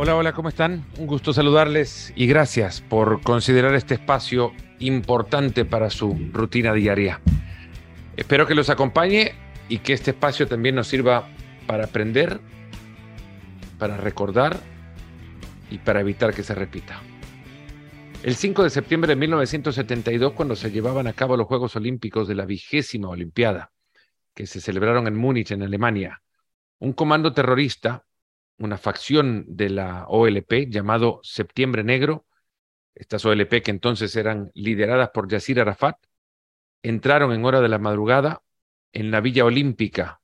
Hola, hola, ¿cómo están? Un gusto saludarles y gracias por considerar este espacio importante para su rutina diaria. Espero que los acompañe y que este espacio también nos sirva para aprender, para recordar y para evitar que se repita. El 5 de septiembre de 1972, cuando se llevaban a cabo los Juegos Olímpicos de la vigésima Olimpiada, que se celebraron en Múnich, en Alemania, un comando terrorista, una facción de la OLP llamado Septiembre Negro, estas OLP que entonces eran lideradas por Yasir Arafat, entraron en hora de la madrugada en la Villa Olímpica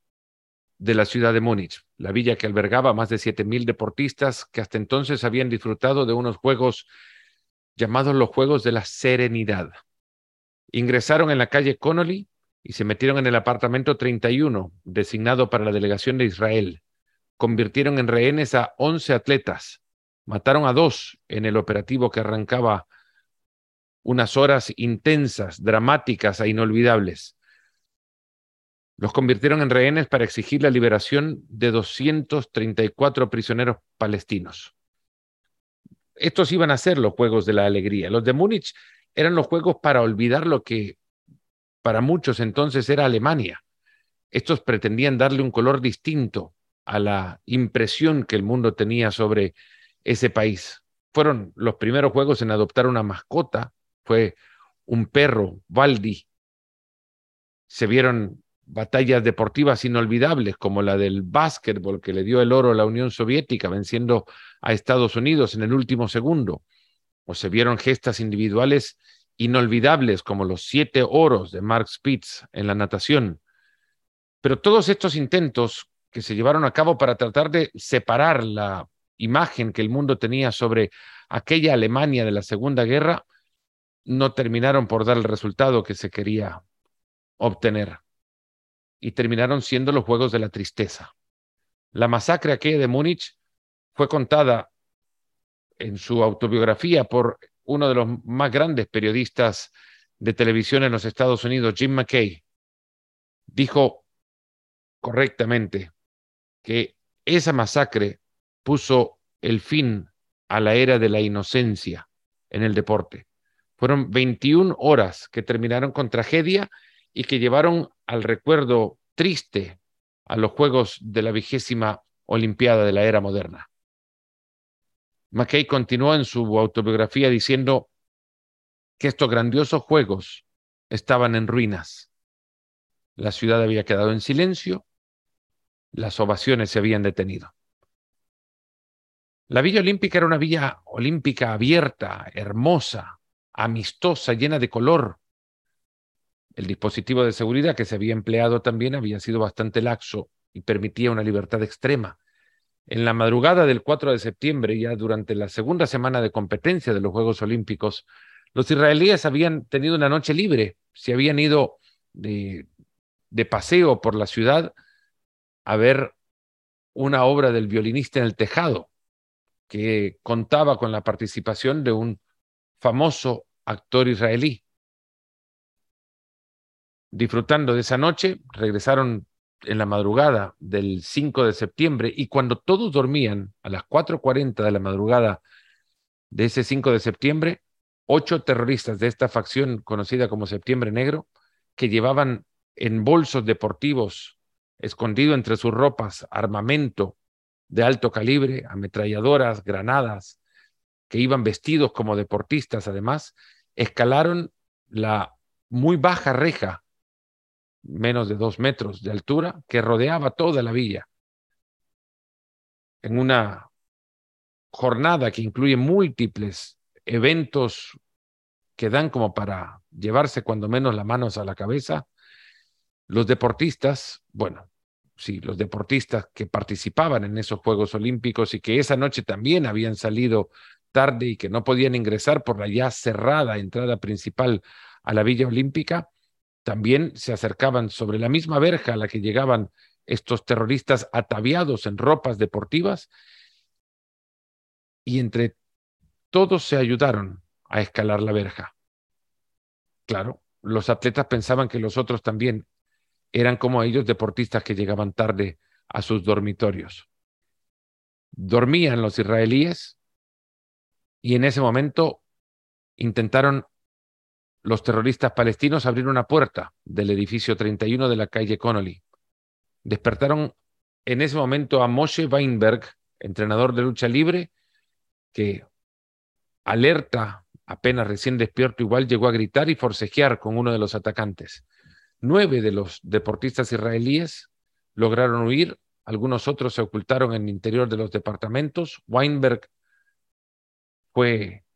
de la ciudad de Múnich, la villa que albergaba más de 7.000 deportistas que hasta entonces habían disfrutado de unos Juegos llamados los Juegos de la Serenidad. Ingresaron en la calle Connolly y se metieron en el apartamento 31, designado para la delegación de Israel. Convirtieron en rehenes a 11 atletas. Mataron a dos en el operativo que arrancaba unas horas intensas, dramáticas e inolvidables. Los convirtieron en rehenes para exigir la liberación de 234 prisioneros palestinos estos iban a ser los Juegos de la Alegría. Los de Múnich eran los Juegos para olvidar lo que para muchos entonces era Alemania. Estos pretendían darle un color distinto a la impresión que el mundo tenía sobre ese país. Fueron los primeros juegos en adoptar una mascota, fue un perro, Valdi. Se vieron batallas deportivas inolvidables como la del básquetbol que le dio el oro a la Unión Soviética venciendo a Estados Unidos en el último segundo, o se vieron gestas individuales inolvidables como los siete oros de Mark Spitz en la natación. Pero todos estos intentos que se llevaron a cabo para tratar de separar la imagen que el mundo tenía sobre aquella Alemania de la Segunda Guerra no terminaron por dar el resultado que se quería obtener y terminaron siendo los Juegos de la Tristeza. La masacre aquella de Múnich fue contada en su autobiografía por uno de los más grandes periodistas de televisión en los Estados Unidos, Jim McKay. Dijo correctamente que esa masacre puso el fin a la era de la inocencia en el deporte. Fueron 21 horas que terminaron con tragedia y que llevaron al recuerdo triste a los Juegos de la vigésima Olimpiada de la era moderna. McKay continuó en su autobiografía diciendo que estos grandiosos Juegos estaban en ruinas. La ciudad había quedado en silencio, las ovaciones se habían detenido. La Villa Olímpica era una villa olímpica abierta, hermosa, amistosa, llena de color, el dispositivo de seguridad que se había empleado también había sido bastante laxo y permitía una libertad extrema. En la madrugada del 4 de septiembre, ya durante la segunda semana de competencia de los Juegos Olímpicos, los israelíes habían tenido una noche libre, se habían ido de, de paseo por la ciudad a ver una obra del violinista en el tejado, que contaba con la participación de un famoso actor israelí. Disfrutando de esa noche, regresaron en la madrugada del 5 de septiembre y cuando todos dormían a las 4.40 de la madrugada de ese 5 de septiembre, ocho terroristas de esta facción conocida como Septiembre Negro, que llevaban en bolsos deportivos, escondido entre sus ropas, armamento de alto calibre, ametralladoras, granadas, que iban vestidos como deportistas además, escalaron la muy baja reja menos de dos metros de altura, que rodeaba toda la villa. En una jornada que incluye múltiples eventos que dan como para llevarse cuando menos las manos a la cabeza, los deportistas, bueno, sí, los deportistas que participaban en esos Juegos Olímpicos y que esa noche también habían salido tarde y que no podían ingresar por la ya cerrada entrada principal a la Villa Olímpica, también se acercaban sobre la misma verja a la que llegaban estos terroristas ataviados en ropas deportivas y entre todos se ayudaron a escalar la verja. Claro, los atletas pensaban que los otros también eran como ellos deportistas que llegaban tarde a sus dormitorios. Dormían los israelíes y en ese momento intentaron los terroristas palestinos abrir una puerta del edificio 31 de la calle Connolly. Despertaron en ese momento a Moshe Weinberg, entrenador de lucha libre, que alerta, apenas recién despierto, igual llegó a gritar y forcejear con uno de los atacantes. Nueve de los deportistas israelíes lograron huir, algunos otros se ocultaron en el interior de los departamentos. Weinberg fue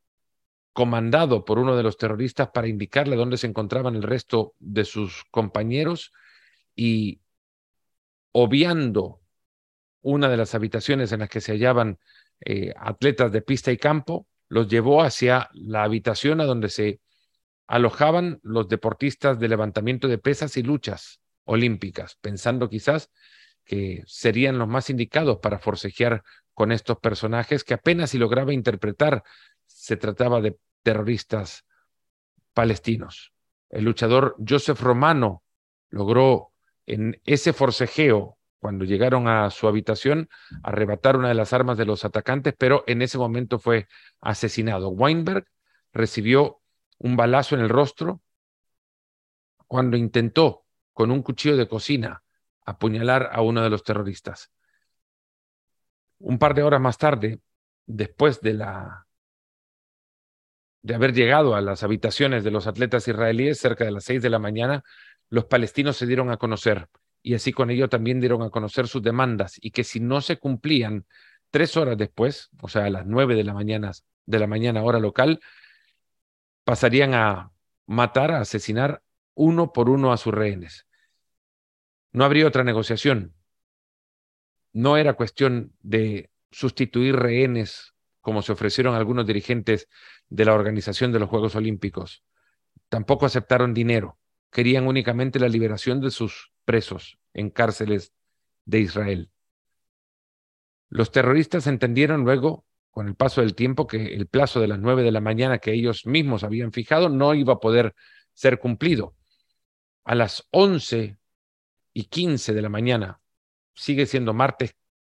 comandado por uno de los terroristas para indicarle dónde se encontraban el resto de sus compañeros y obviando una de las habitaciones en las que se hallaban eh, atletas de pista y campo, los llevó hacia la habitación a donde se alojaban los deportistas de levantamiento de pesas y luchas olímpicas, pensando quizás que serían los más indicados para forcejear con estos personajes que apenas si lograba interpretar se trataba de terroristas palestinos. El luchador Joseph Romano logró en ese forcejeo, cuando llegaron a su habitación, arrebatar una de las armas de los atacantes, pero en ese momento fue asesinado. Weinberg recibió un balazo en el rostro cuando intentó con un cuchillo de cocina apuñalar a uno de los terroristas. Un par de horas más tarde, después de la de haber llegado a las habitaciones de los atletas israelíes cerca de las seis de la mañana, los palestinos se dieron a conocer y así con ello también dieron a conocer sus demandas y que si no se cumplían tres horas después, o sea, a las nueve de la mañana, de la mañana hora local, pasarían a matar, a asesinar uno por uno a sus rehenes. No habría otra negociación. No era cuestión de sustituir rehenes como se ofrecieron algunos dirigentes de la organización de los Juegos Olímpicos. Tampoco aceptaron dinero, querían únicamente la liberación de sus presos en cárceles de Israel. Los terroristas entendieron luego, con el paso del tiempo, que el plazo de las nueve de la mañana que ellos mismos habían fijado no iba a poder ser cumplido. A las once y quince de la mañana, sigue siendo martes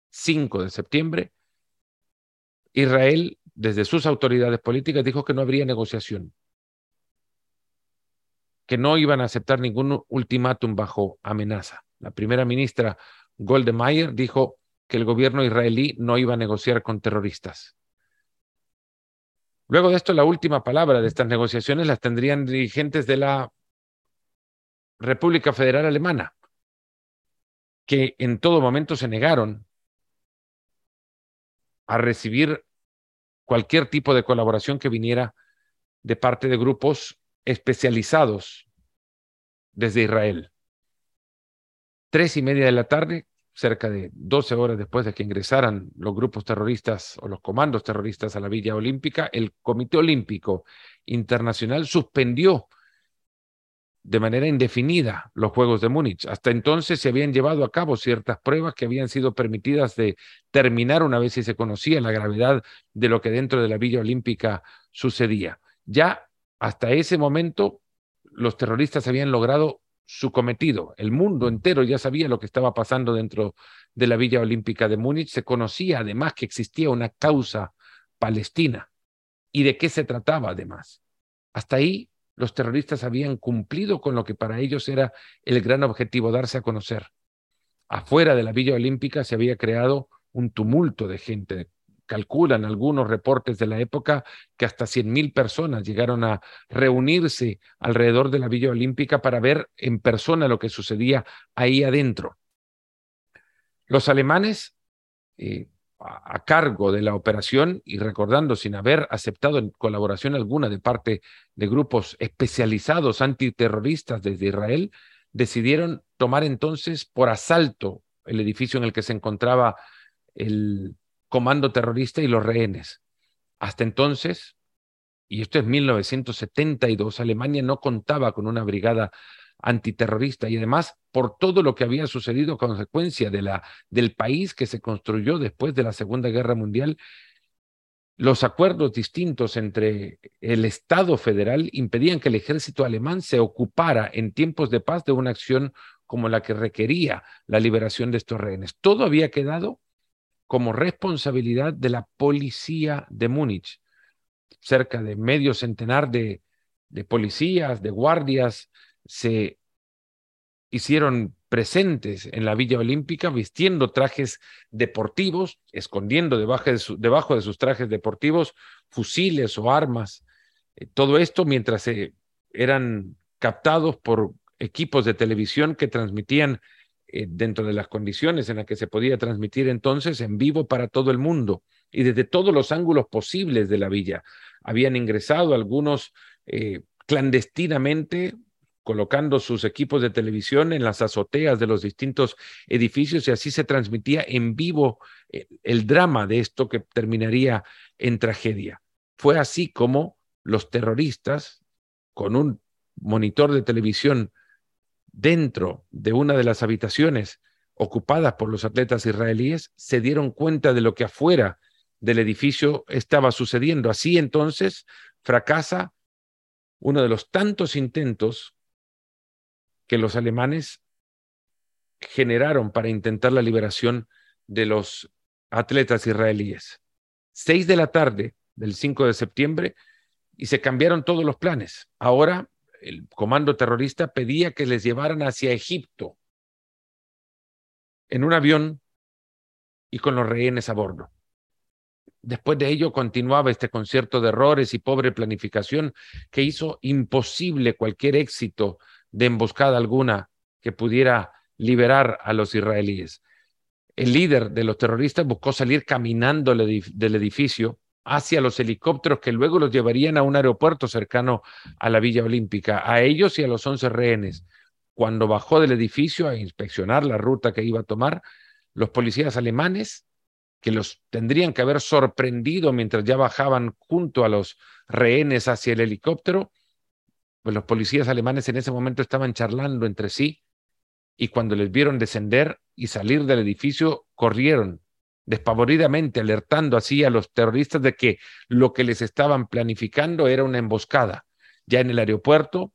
5 de septiembre, Israel desde sus autoridades políticas, dijo que no habría negociación, que no iban a aceptar ningún ultimátum bajo amenaza. La primera ministra Goldemeyer dijo que el gobierno israelí no iba a negociar con terroristas. Luego de esto, la última palabra de estas negociaciones las tendrían dirigentes de la República Federal Alemana, que en todo momento se negaron a recibir cualquier tipo de colaboración que viniera de parte de grupos especializados desde Israel. Tres y media de la tarde, cerca de 12 horas después de que ingresaran los grupos terroristas o los comandos terroristas a la Villa Olímpica, el Comité Olímpico Internacional suspendió de manera indefinida los Juegos de Múnich. Hasta entonces se habían llevado a cabo ciertas pruebas que habían sido permitidas de terminar una vez si se conocía la gravedad de lo que dentro de la Villa Olímpica sucedía. Ya hasta ese momento los terroristas habían logrado su cometido. El mundo entero ya sabía lo que estaba pasando dentro de la Villa Olímpica de Múnich. Se conocía además que existía una causa palestina y de qué se trataba además. Hasta ahí los terroristas habían cumplido con lo que para ellos era el gran objetivo, darse a conocer. Afuera de la Villa Olímpica se había creado un tumulto de gente. Calculan algunos reportes de la época que hasta 100.000 personas llegaron a reunirse alrededor de la Villa Olímpica para ver en persona lo que sucedía ahí adentro. Los alemanes eh, a cargo de la operación y recordando sin haber aceptado colaboración alguna de parte de grupos especializados antiterroristas desde Israel, decidieron tomar entonces por asalto el edificio en el que se encontraba el comando terrorista y los rehenes. Hasta entonces, y esto es 1972, Alemania no contaba con una brigada antiterrorista y además por todo lo que había sucedido a consecuencia de la, del país que se construyó después de la Segunda Guerra Mundial, los acuerdos distintos entre el Estado federal impedían que el ejército alemán se ocupara en tiempos de paz de una acción como la que requería la liberación de estos rehenes. Todo había quedado como responsabilidad de la policía de Múnich. Cerca de medio centenar de, de policías, de guardias, se hicieron presentes en la Villa Olímpica vistiendo trajes deportivos, escondiendo debajo de, debajo de sus trajes deportivos fusiles o armas. Eh, todo esto mientras eran captados por equipos de televisión que transmitían eh, dentro de las condiciones en las que se podía transmitir entonces en vivo para todo el mundo y desde todos los ángulos posibles de la villa. Habían ingresado algunos eh, clandestinamente colocando sus equipos de televisión en las azoteas de los distintos edificios y así se transmitía en vivo eh, el drama de esto que terminaría en tragedia. Fue así como los terroristas, con un monitor de televisión dentro de una de las habitaciones ocupadas por los atletas israelíes, se dieron cuenta de lo que afuera del edificio estaba sucediendo. Así entonces fracasa uno de los tantos intentos que los alemanes generaron para intentar la liberación de los atletas israelíes. Seis de la tarde del 5 de septiembre y se cambiaron todos los planes. Ahora el comando terrorista pedía que les llevaran hacia Egipto en un avión y con los rehenes a bordo. Después de ello continuaba este concierto de errores y pobre planificación que hizo imposible cualquier éxito de emboscada alguna que pudiera liberar a los israelíes. El líder de los terroristas buscó salir caminando del edificio hacia los helicópteros que luego los llevarían a un aeropuerto cercano a la Villa Olímpica, a ellos y a los once rehenes. Cuando bajó del edificio a inspeccionar la ruta que iba a tomar, los policías alemanes, que los tendrían que haber sorprendido mientras ya bajaban junto a los rehenes hacia el helicóptero, pues los policías alemanes en ese momento estaban charlando entre sí y cuando les vieron descender y salir del edificio, corrieron despavoridamente, alertando así a los terroristas de que lo que les estaban planificando era una emboscada. Ya en el aeropuerto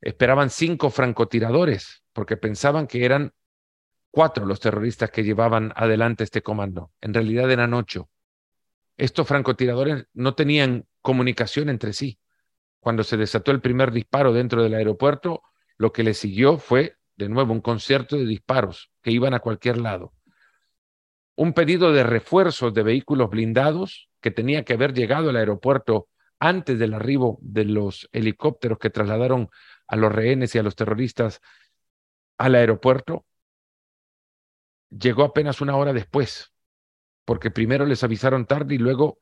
esperaban cinco francotiradores porque pensaban que eran cuatro los terroristas que llevaban adelante este comando. En realidad eran ocho. Estos francotiradores no tenían comunicación entre sí cuando se desató el primer disparo dentro del aeropuerto, lo que le siguió fue, de nuevo, un concierto de disparos que iban a cualquier lado. Un pedido de refuerzos de vehículos blindados que tenía que haber llegado al aeropuerto antes del arribo de los helicópteros que trasladaron a los rehenes y a los terroristas al aeropuerto, llegó apenas una hora después, porque primero les avisaron tarde y luego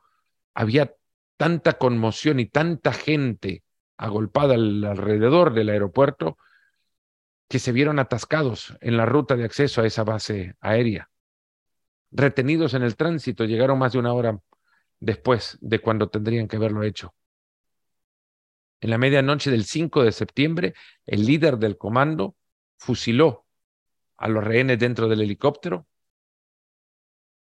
había tanta conmoción y tanta gente agolpada alrededor del aeropuerto que se vieron atascados en la ruta de acceso a esa base aérea. Retenidos en el tránsito, llegaron más de una hora después de cuando tendrían que haberlo hecho. En la medianoche del 5 de septiembre, el líder del comando fusiló a los rehenes dentro del helicóptero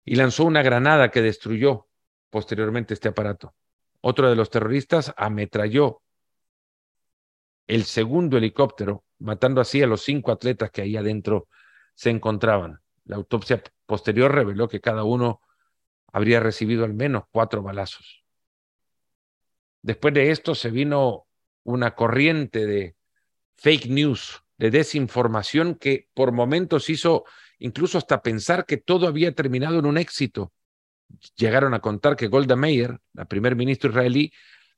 y lanzó una granada que destruyó posteriormente este aparato. Otro de los terroristas ametralló el segundo helicóptero, matando así a los cinco atletas que ahí adentro se encontraban. La autopsia posterior reveló que cada uno habría recibido al menos cuatro balazos. Después de esto se vino una corriente de fake news, de desinformación que por momentos hizo incluso hasta pensar que todo había terminado en un éxito llegaron a contar que Golda Meir, la primer ministro israelí,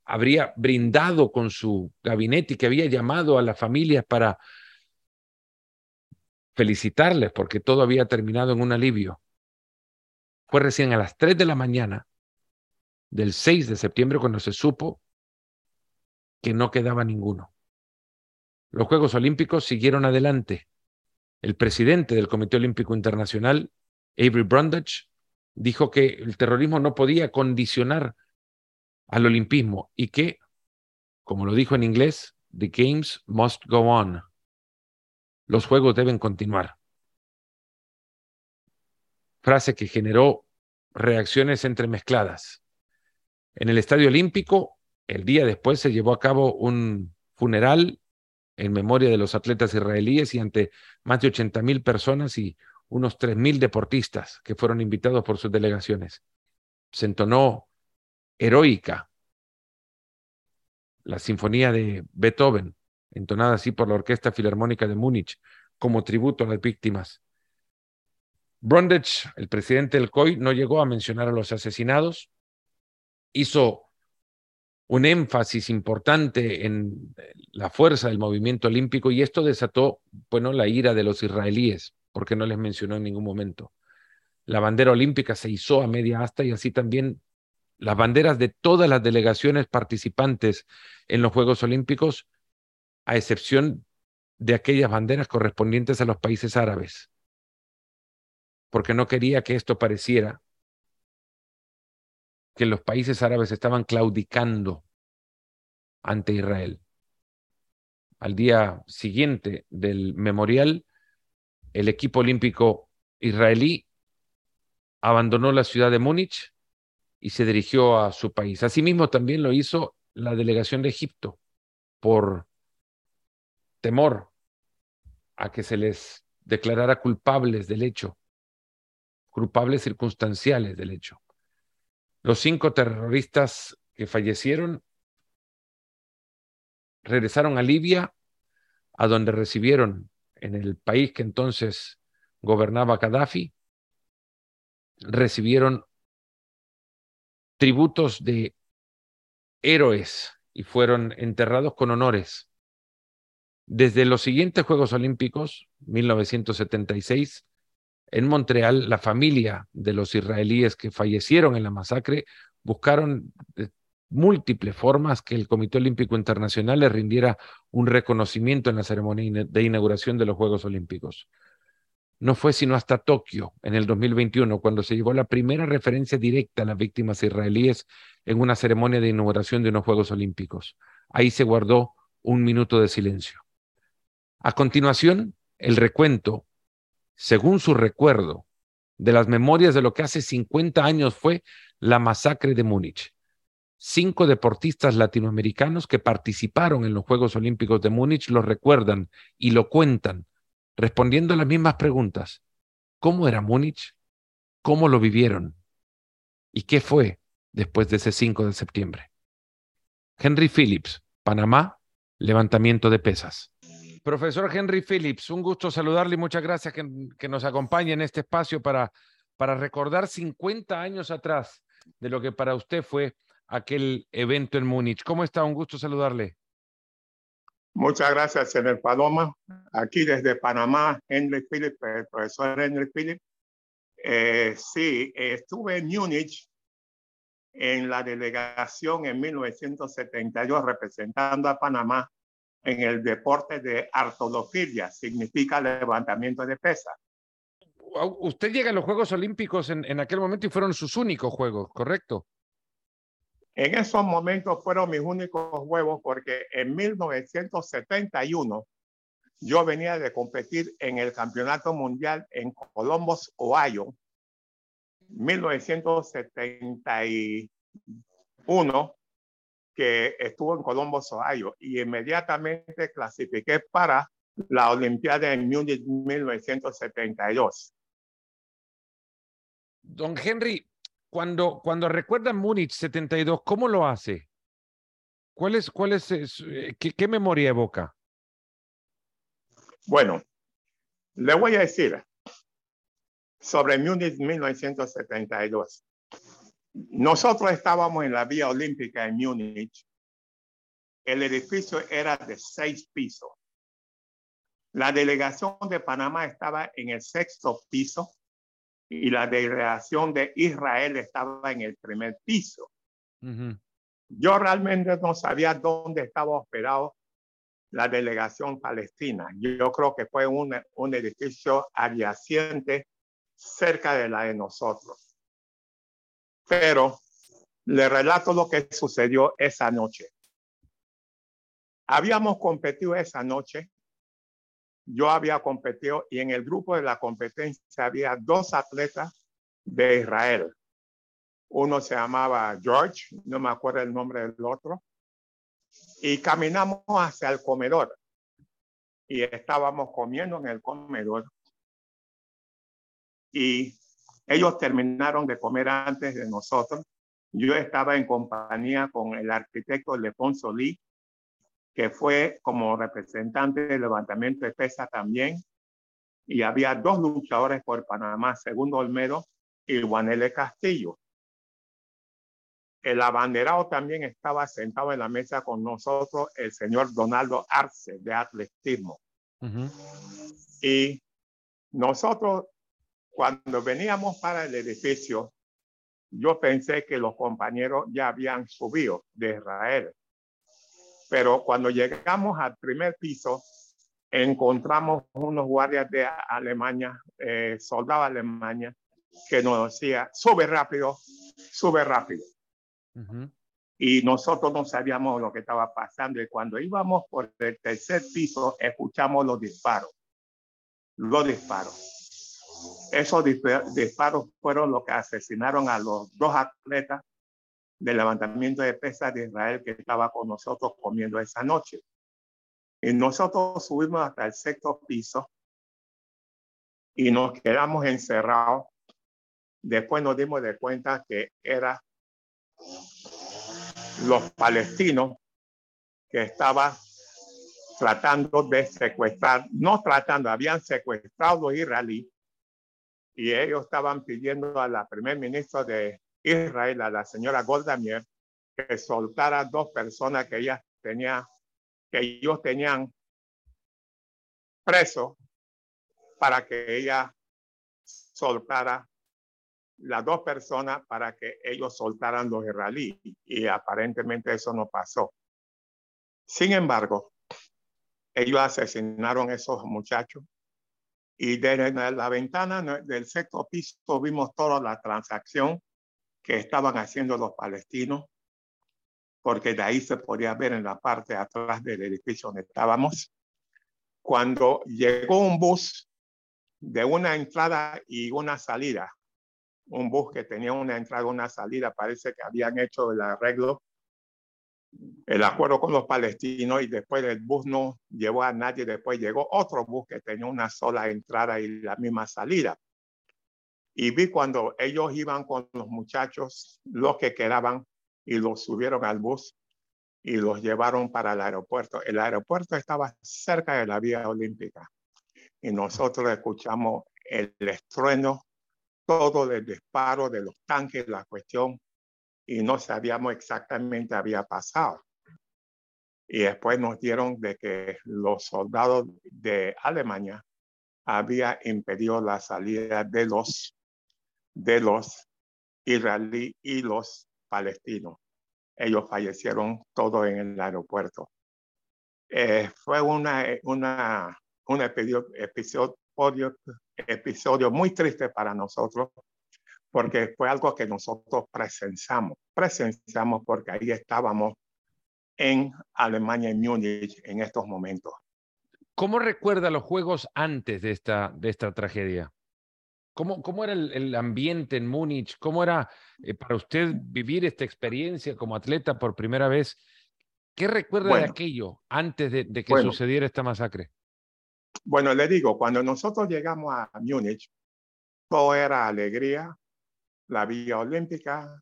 habría brindado con su gabinete y que había llamado a las familias para felicitarles porque todo había terminado en un alivio. Fue recién a las 3 de la mañana del 6 de septiembre cuando se supo que no quedaba ninguno. Los Juegos Olímpicos siguieron adelante. El presidente del Comité Olímpico Internacional, Avery Brundage, dijo que el terrorismo no podía condicionar al olimpismo y que, como lo dijo en inglés, the games must go on. Los juegos deben continuar. Frase que generó reacciones entremezcladas. En el Estadio Olímpico, el día después se llevó a cabo un funeral en memoria de los atletas israelíes y ante más de 80 mil personas y unos 3.000 deportistas que fueron invitados por sus delegaciones. Se entonó heroica la sinfonía de Beethoven, entonada así por la Orquesta Filarmónica de Múnich, como tributo a las víctimas. Brundage, el presidente del COI, no llegó a mencionar a los asesinados, hizo un énfasis importante en la fuerza del movimiento olímpico y esto desató, bueno, la ira de los israelíes, porque no les mencionó en ningún momento. La bandera olímpica se izó a media asta y así también las banderas de todas las delegaciones participantes en los Juegos Olímpicos, a excepción de aquellas banderas correspondientes a los países árabes, porque no quería que esto pareciera que los países árabes estaban claudicando ante Israel. Al día siguiente del memorial, el equipo olímpico israelí abandonó la ciudad de Múnich y se dirigió a su país. Asimismo, también lo hizo la delegación de Egipto por temor a que se les declarara culpables del hecho, culpables circunstanciales del hecho. Los cinco terroristas que fallecieron regresaron a Libia, a donde recibieron en el país que entonces gobernaba Gaddafi, recibieron tributos de héroes y fueron enterrados con honores. Desde los siguientes Juegos Olímpicos, 1976, en Montreal, la familia de los israelíes que fallecieron en la masacre buscaron múltiples formas que el Comité Olímpico Internacional le rindiera un reconocimiento en la ceremonia de inauguración de los Juegos Olímpicos. No fue sino hasta Tokio, en el 2021, cuando se llevó la primera referencia directa a las víctimas israelíes en una ceremonia de inauguración de unos Juegos Olímpicos. Ahí se guardó un minuto de silencio. A continuación, el recuento según su recuerdo, de las memorias de lo que hace 50 años fue la masacre de Múnich. Cinco deportistas latinoamericanos que participaron en los Juegos Olímpicos de Múnich lo recuerdan y lo cuentan, respondiendo a las mismas preguntas. ¿Cómo era Múnich? ¿Cómo lo vivieron? ¿Y qué fue después de ese 5 de septiembre? Henry Phillips, Panamá, levantamiento de pesas. Profesor Henry Phillips, un gusto saludarle y muchas gracias que, nos acompañe en este espacio para, para recordar 50 años atrás de lo que para usted fue aquel evento en Múnich. ¿Cómo está? Un gusto saludarle. Muchas gracias, señor Paloma. Aquí desde Panamá, Henry Phillips, el profesor Henry Phillips. Eh, sí, estuve en Múnich en la delegación en 1972 representando a Panamá en el deporte de artolofilia, significa levantamiento de pesa. Usted llega a los Juegos Olímpicos en, en aquel momento y fueron sus únicos Juegos, ¿correcto? En esos momentos fueron mis únicos juegos porque en 1971 yo venía de competir en el Campeonato Mundial en Columbus, Ohio. 1971 que estuvo en Colombo, Ohio, y inmediatamente clasifiqué para la Olimpiada en Múnich 1972. Don Henry, cuando, cuando recuerda Múnich 72, ¿cómo lo hace? ¿Cuál es, cuál es, eh, qué, qué memoria evoca? Bueno, le voy a decir sobre Múnich 1972. Nosotros estábamos en la Vía Olímpica en Múnich. El edificio era de seis pisos. La delegación de Panamá estaba en el sexto piso y la delegación de Israel estaba en el primer piso. Yo realmente no sabía dónde estaba hospedado la delegación palestina. Yo creo que fue un, un edificio adyacente cerca de la de nosotros. Pero le relato lo que sucedió esa noche. Habíamos competido esa noche. Yo había competido y en el grupo de la competencia había dos atletas de Israel. Uno se llamaba George, no me acuerdo el nombre del otro. Y caminamos hacia el comedor. Y estábamos comiendo en el comedor. y ellos terminaron de comer antes de nosotros. Yo estaba en compañía con el arquitecto Lefonso Lee, que fue como representante del levantamiento de pesa también. Y había dos luchadores por Panamá, Segundo Olmedo y Juanele Castillo. El abanderado también estaba sentado en la mesa con nosotros, el señor Donaldo Arce de atletismo. Y nosotros, cuando veníamos para el edificio, yo pensé que los compañeros ya habían subido de Israel. Pero cuando llegamos al primer piso, encontramos unos guardias de Alemania, eh, soldados de Alemania, que nos decía, sube rápido, sube rápido. Y nosotros no sabíamos lo que estaba pasando. Y cuando íbamos por el tercer piso, escuchamos los disparos. Los disparos. Esos disparos fueron los que asesinaron a los dos atletas del levantamiento de pesas de Israel que estaba con nosotros comiendo esa noche. Y nosotros subimos hasta el sexto piso y nos quedamos encerrados. Después nos dimos de cuenta que eran los palestinos que estaban tratando de secuestrar, no tratando, habían secuestrado a los israelíes y ellos estaban pidiendo a la primer ministra de Israel, a la señora Golda Meir, que soltara dos personas que ella tenía, que ellos tenían preso para que ella soltara las dos personas para que ellos soltaran los israelíes y aparentemente eso no pasó. Sin embargo, ellos asesinaron a esos muchachos y desde la ventana del sexto piso vimos toda la transacción que estaban haciendo los palestinos, porque de ahí se podía ver en la parte atrás del edificio donde estábamos. Cuando llegó un bus de una entrada y una salida, un bus que tenía una entrada y una salida, parece que habían hecho el arreglo el acuerdo con los palestinos y después el bus no llevó a nadie, después llegó otro bus que tenía una sola entrada y la misma salida. Y vi cuando ellos iban con los muchachos, los que quedaban, y los subieron al bus y los llevaron para el aeropuerto. El aeropuerto estaba cerca de la vía olímpica y nosotros escuchamos el estruendo, todo el disparo de los tanques, la cuestión, y no sabíamos exactamente había pasado. Y después nos dieron de que los soldados de Alemania había impedido la salida de los, de los israelíes y los palestinos. Ellos fallecieron todos en el aeropuerto. Eh, fue una, una, un episodio, episodio, episodio muy triste para nosotros porque fue algo que nosotros presenciamos. Presenciamos porque ahí estábamos en Alemania, en Múnich, en estos momentos. ¿Cómo recuerda los juegos antes de esta, de esta tragedia? ¿Cómo, cómo era el, ambiente en Múnich? ¿Cómo era eh, para usted vivir esta experiencia como atleta por primera vez? ¿Qué recuerda de aquello antes de, que sucediera esta masacre? Bueno, le digo, cuando nosotros llegamos a Múnich, todo era alegría, la Vía Olímpica,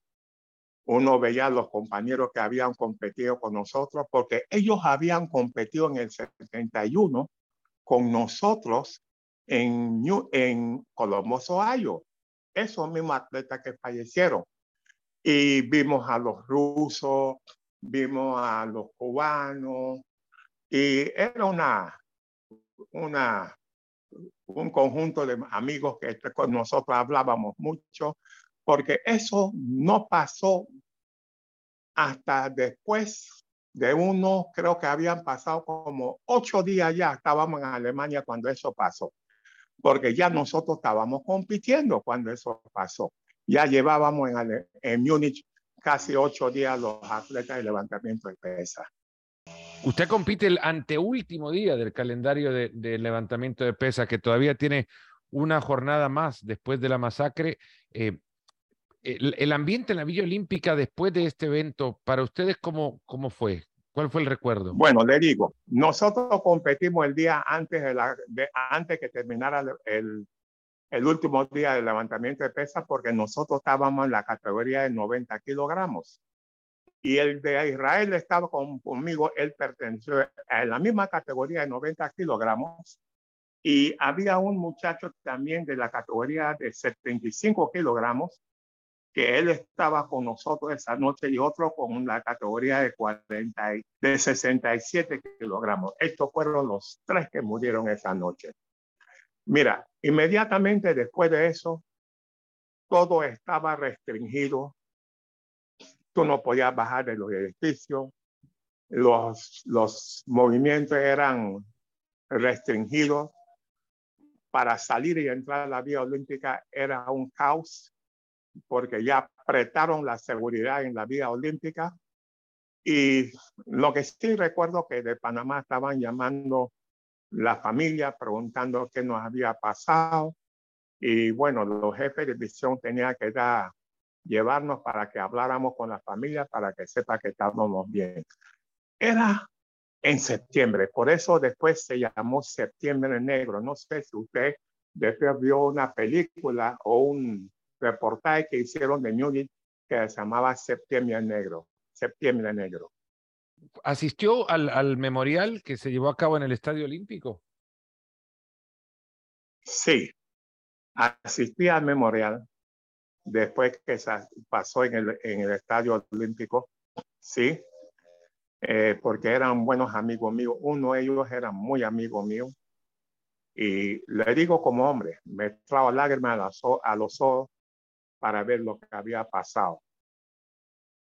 uno veía a los compañeros que habían competido con nosotros, porque ellos habían competido en el 71 con nosotros en, New, en Columbus, Ohio. Esos mismos atletas que fallecieron. Y vimos a los rusos, vimos a los cubanos, y era una, una, un conjunto de amigos que con nosotros hablábamos mucho porque eso no pasó hasta después de uno, creo que habían pasado como ocho días ya, estábamos en Alemania cuando eso pasó, porque ya nosotros estábamos compitiendo cuando eso pasó. Ya llevábamos en, Múnich casi ocho días los atletas de levantamiento de pesas. Usted compite el anteúltimo día del calendario de, levantamiento de pesas, que todavía tiene una jornada más después de la masacre. Eh, el, ambiente en la Villa Olímpica después de este evento, para ustedes, ¿cómo, cómo fue? ¿Cuál fue el recuerdo? Bueno, le digo, nosotros competimos el día antes, de la, antes que terminara el, el último día del levantamiento de pesas porque nosotros estábamos en la categoría de 90 kilogramos. Y el de Israel estaba conmigo, él perteneció a la misma categoría de 90 kilogramos. Y había un muchacho también de la categoría de 75 kilogramos, que él estaba con nosotros esa noche y otro con la categoría de 40, de 67 kilogramos. Estos fueron los tres que murieron esa noche. Mira, inmediatamente después de eso, todo estaba restringido. Tú no podías bajar de los edificios. Los, los movimientos eran restringidos. Para salir y entrar a la vía olímpica era un caos porque ya apretaron la seguridad en la vía olímpica. Y lo que sí recuerdo que de Panamá estaban llamando la familia preguntando qué nos había pasado. Y bueno, los jefes de visión tenían que dar, llevarnos para que habláramos con la familia para que sepa que estábamos bien. Era en septiembre, por eso después se llamó Septiembre Negro. No sé si usted después vio una película o un reportaje que hicieron de Múnich que se llamaba Septiembre Negro. Septiembre Negro. ¿Asistió al, al memorial que se llevó a cabo en el Estadio Olímpico? Sí, asistí al memorial después que pasó en el, en el Estadio Olímpico, sí, eh, porque eran buenos amigos míos. Uno de ellos era muy amigo mío. Y le digo como hombre, me trajo lágrimas a los, ojos para ver lo que había pasado.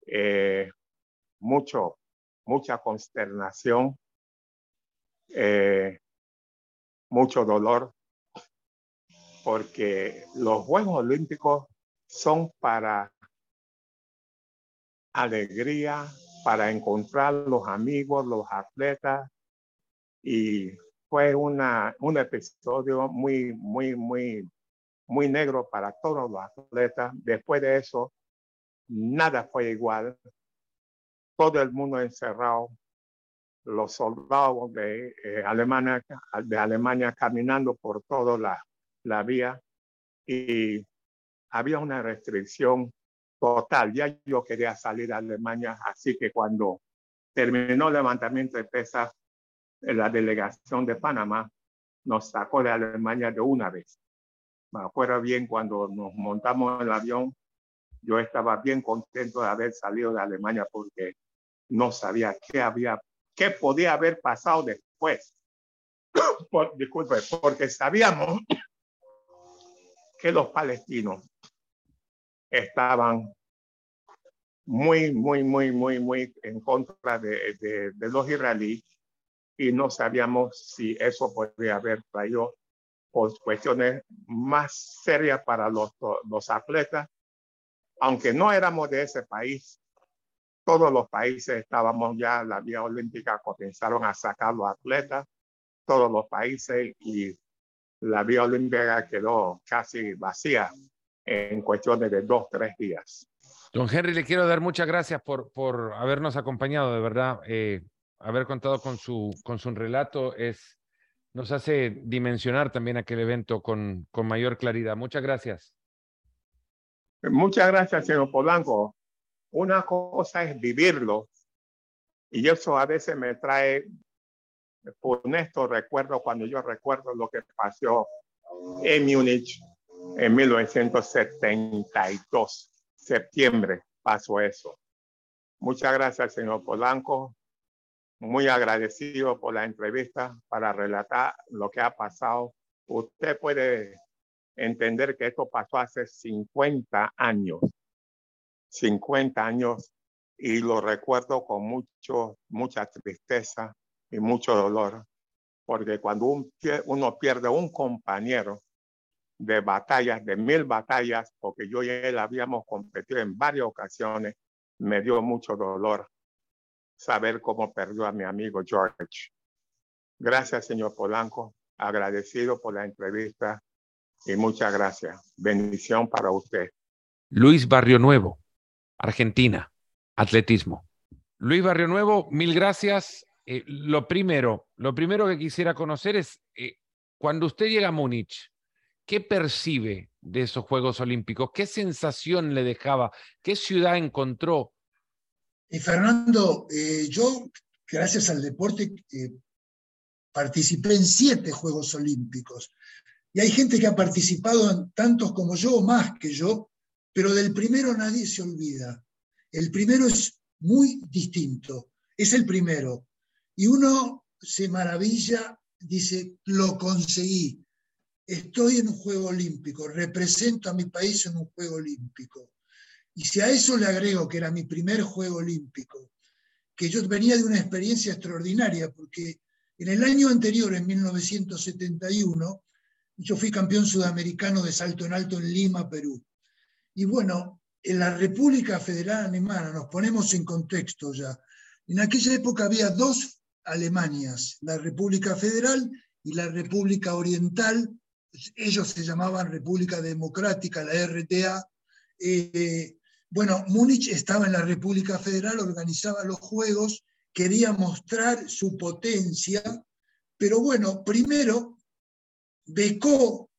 Eh, mucho, mucha consternación, eh, mucho dolor, porque los Juegos Olímpicos son para alegría, para encontrar los amigos, los atletas, y fue una, un episodio muy, muy, muy, muy negro para todos los atletas. Después de eso, nada fue igual todo el mundo encerrado, los soldados de, eh, Alemania, de Alemania caminando por toda la, la vía y había una restricción total. Ya yo quería salir a Alemania, así que cuando terminó el levantamiento de pesas, la delegación de Panamá nos sacó de Alemania de una vez. Acuerdo bien cuando nos montamos en el avión, yo estaba bien contento de haber salido de Alemania porque no sabía qué había, qué podía haber pasado después. disculpe, porque sabíamos que los palestinos estaban muy, muy, muy, muy, muy en contra de, de, los israelíes y no sabíamos si eso podría haber traído por cuestiones más serias para los, los atletas, aunque no éramos de ese país, todos los países estábamos ya, la vía olímpica comenzaron a sacar los atletas, todos los países y la vía olímpica quedó casi vacía en cuestiones de dos, tres días. Don Henry, le quiero dar muchas gracias por, por habernos acompañado, de verdad. Eh, haber contado con su, con su relato es, nos hace dimensionar también aquel evento con, con mayor claridad. Muchas gracias. Muchas gracias, señor Polanco. Una cosa es vivirlo y eso a veces me trae honesto recuerdo cuando yo recuerdo lo que pasó en Múnich en 1972, septiembre pasó eso. Muchas gracias, señor Polanco. Muy agradecido por la entrevista para relatar lo que ha pasado. Usted puede entender que esto pasó hace 50 años. 50 años y lo recuerdo con mucho, mucha tristeza y mucho dolor, porque cuando uno pierde un compañero de batallas, de mil batallas, porque yo y él habíamos competido en varias ocasiones, me dio mucho dolor saber cómo perdió a mi amigo George. Gracias, señor Polanco, agradecido por la entrevista y muchas gracias. Bendición para usted. Luis Barrio Nuevo. Argentina, atletismo. Luis Barrio Nuevo, mil gracias. Eh, lo primero, lo primero que quisiera conocer es eh, cuando usted llega a Múnich ¿qué percibe de esos Juegos Olímpicos? ¿Qué sensación le dejaba? ¿Qué ciudad encontró? Y Fernando, eh, yo, gracias al deporte, eh, participé en siete Juegos Olímpicos. Y hay gente que ha participado en tantos como yo o más que yo, pero del primero nadie se olvida. El primero es muy distinto, es el primero. Y uno se maravilla, dice, lo conseguí, estoy en un juego olímpico, represento a mi país en un juego olímpico. Y si a eso le agrego que era mi primer juego olímpico, que yo venía de una experiencia extraordinaria, porque en el año anterior, en 1971, yo fui campeón sudamericano de salto en alto en Lima, Perú. Y bueno, en la República Federal Alemana, nos ponemos en contexto ya, en aquella época había dos Alemanias, la República Federal y la República Oriental, ellos se llamaban República Democrática, la RTA. Eh, bueno, Múnich estaba en la República Federal, organizaba los Juegos, quería mostrar su potencia, pero bueno, primero becó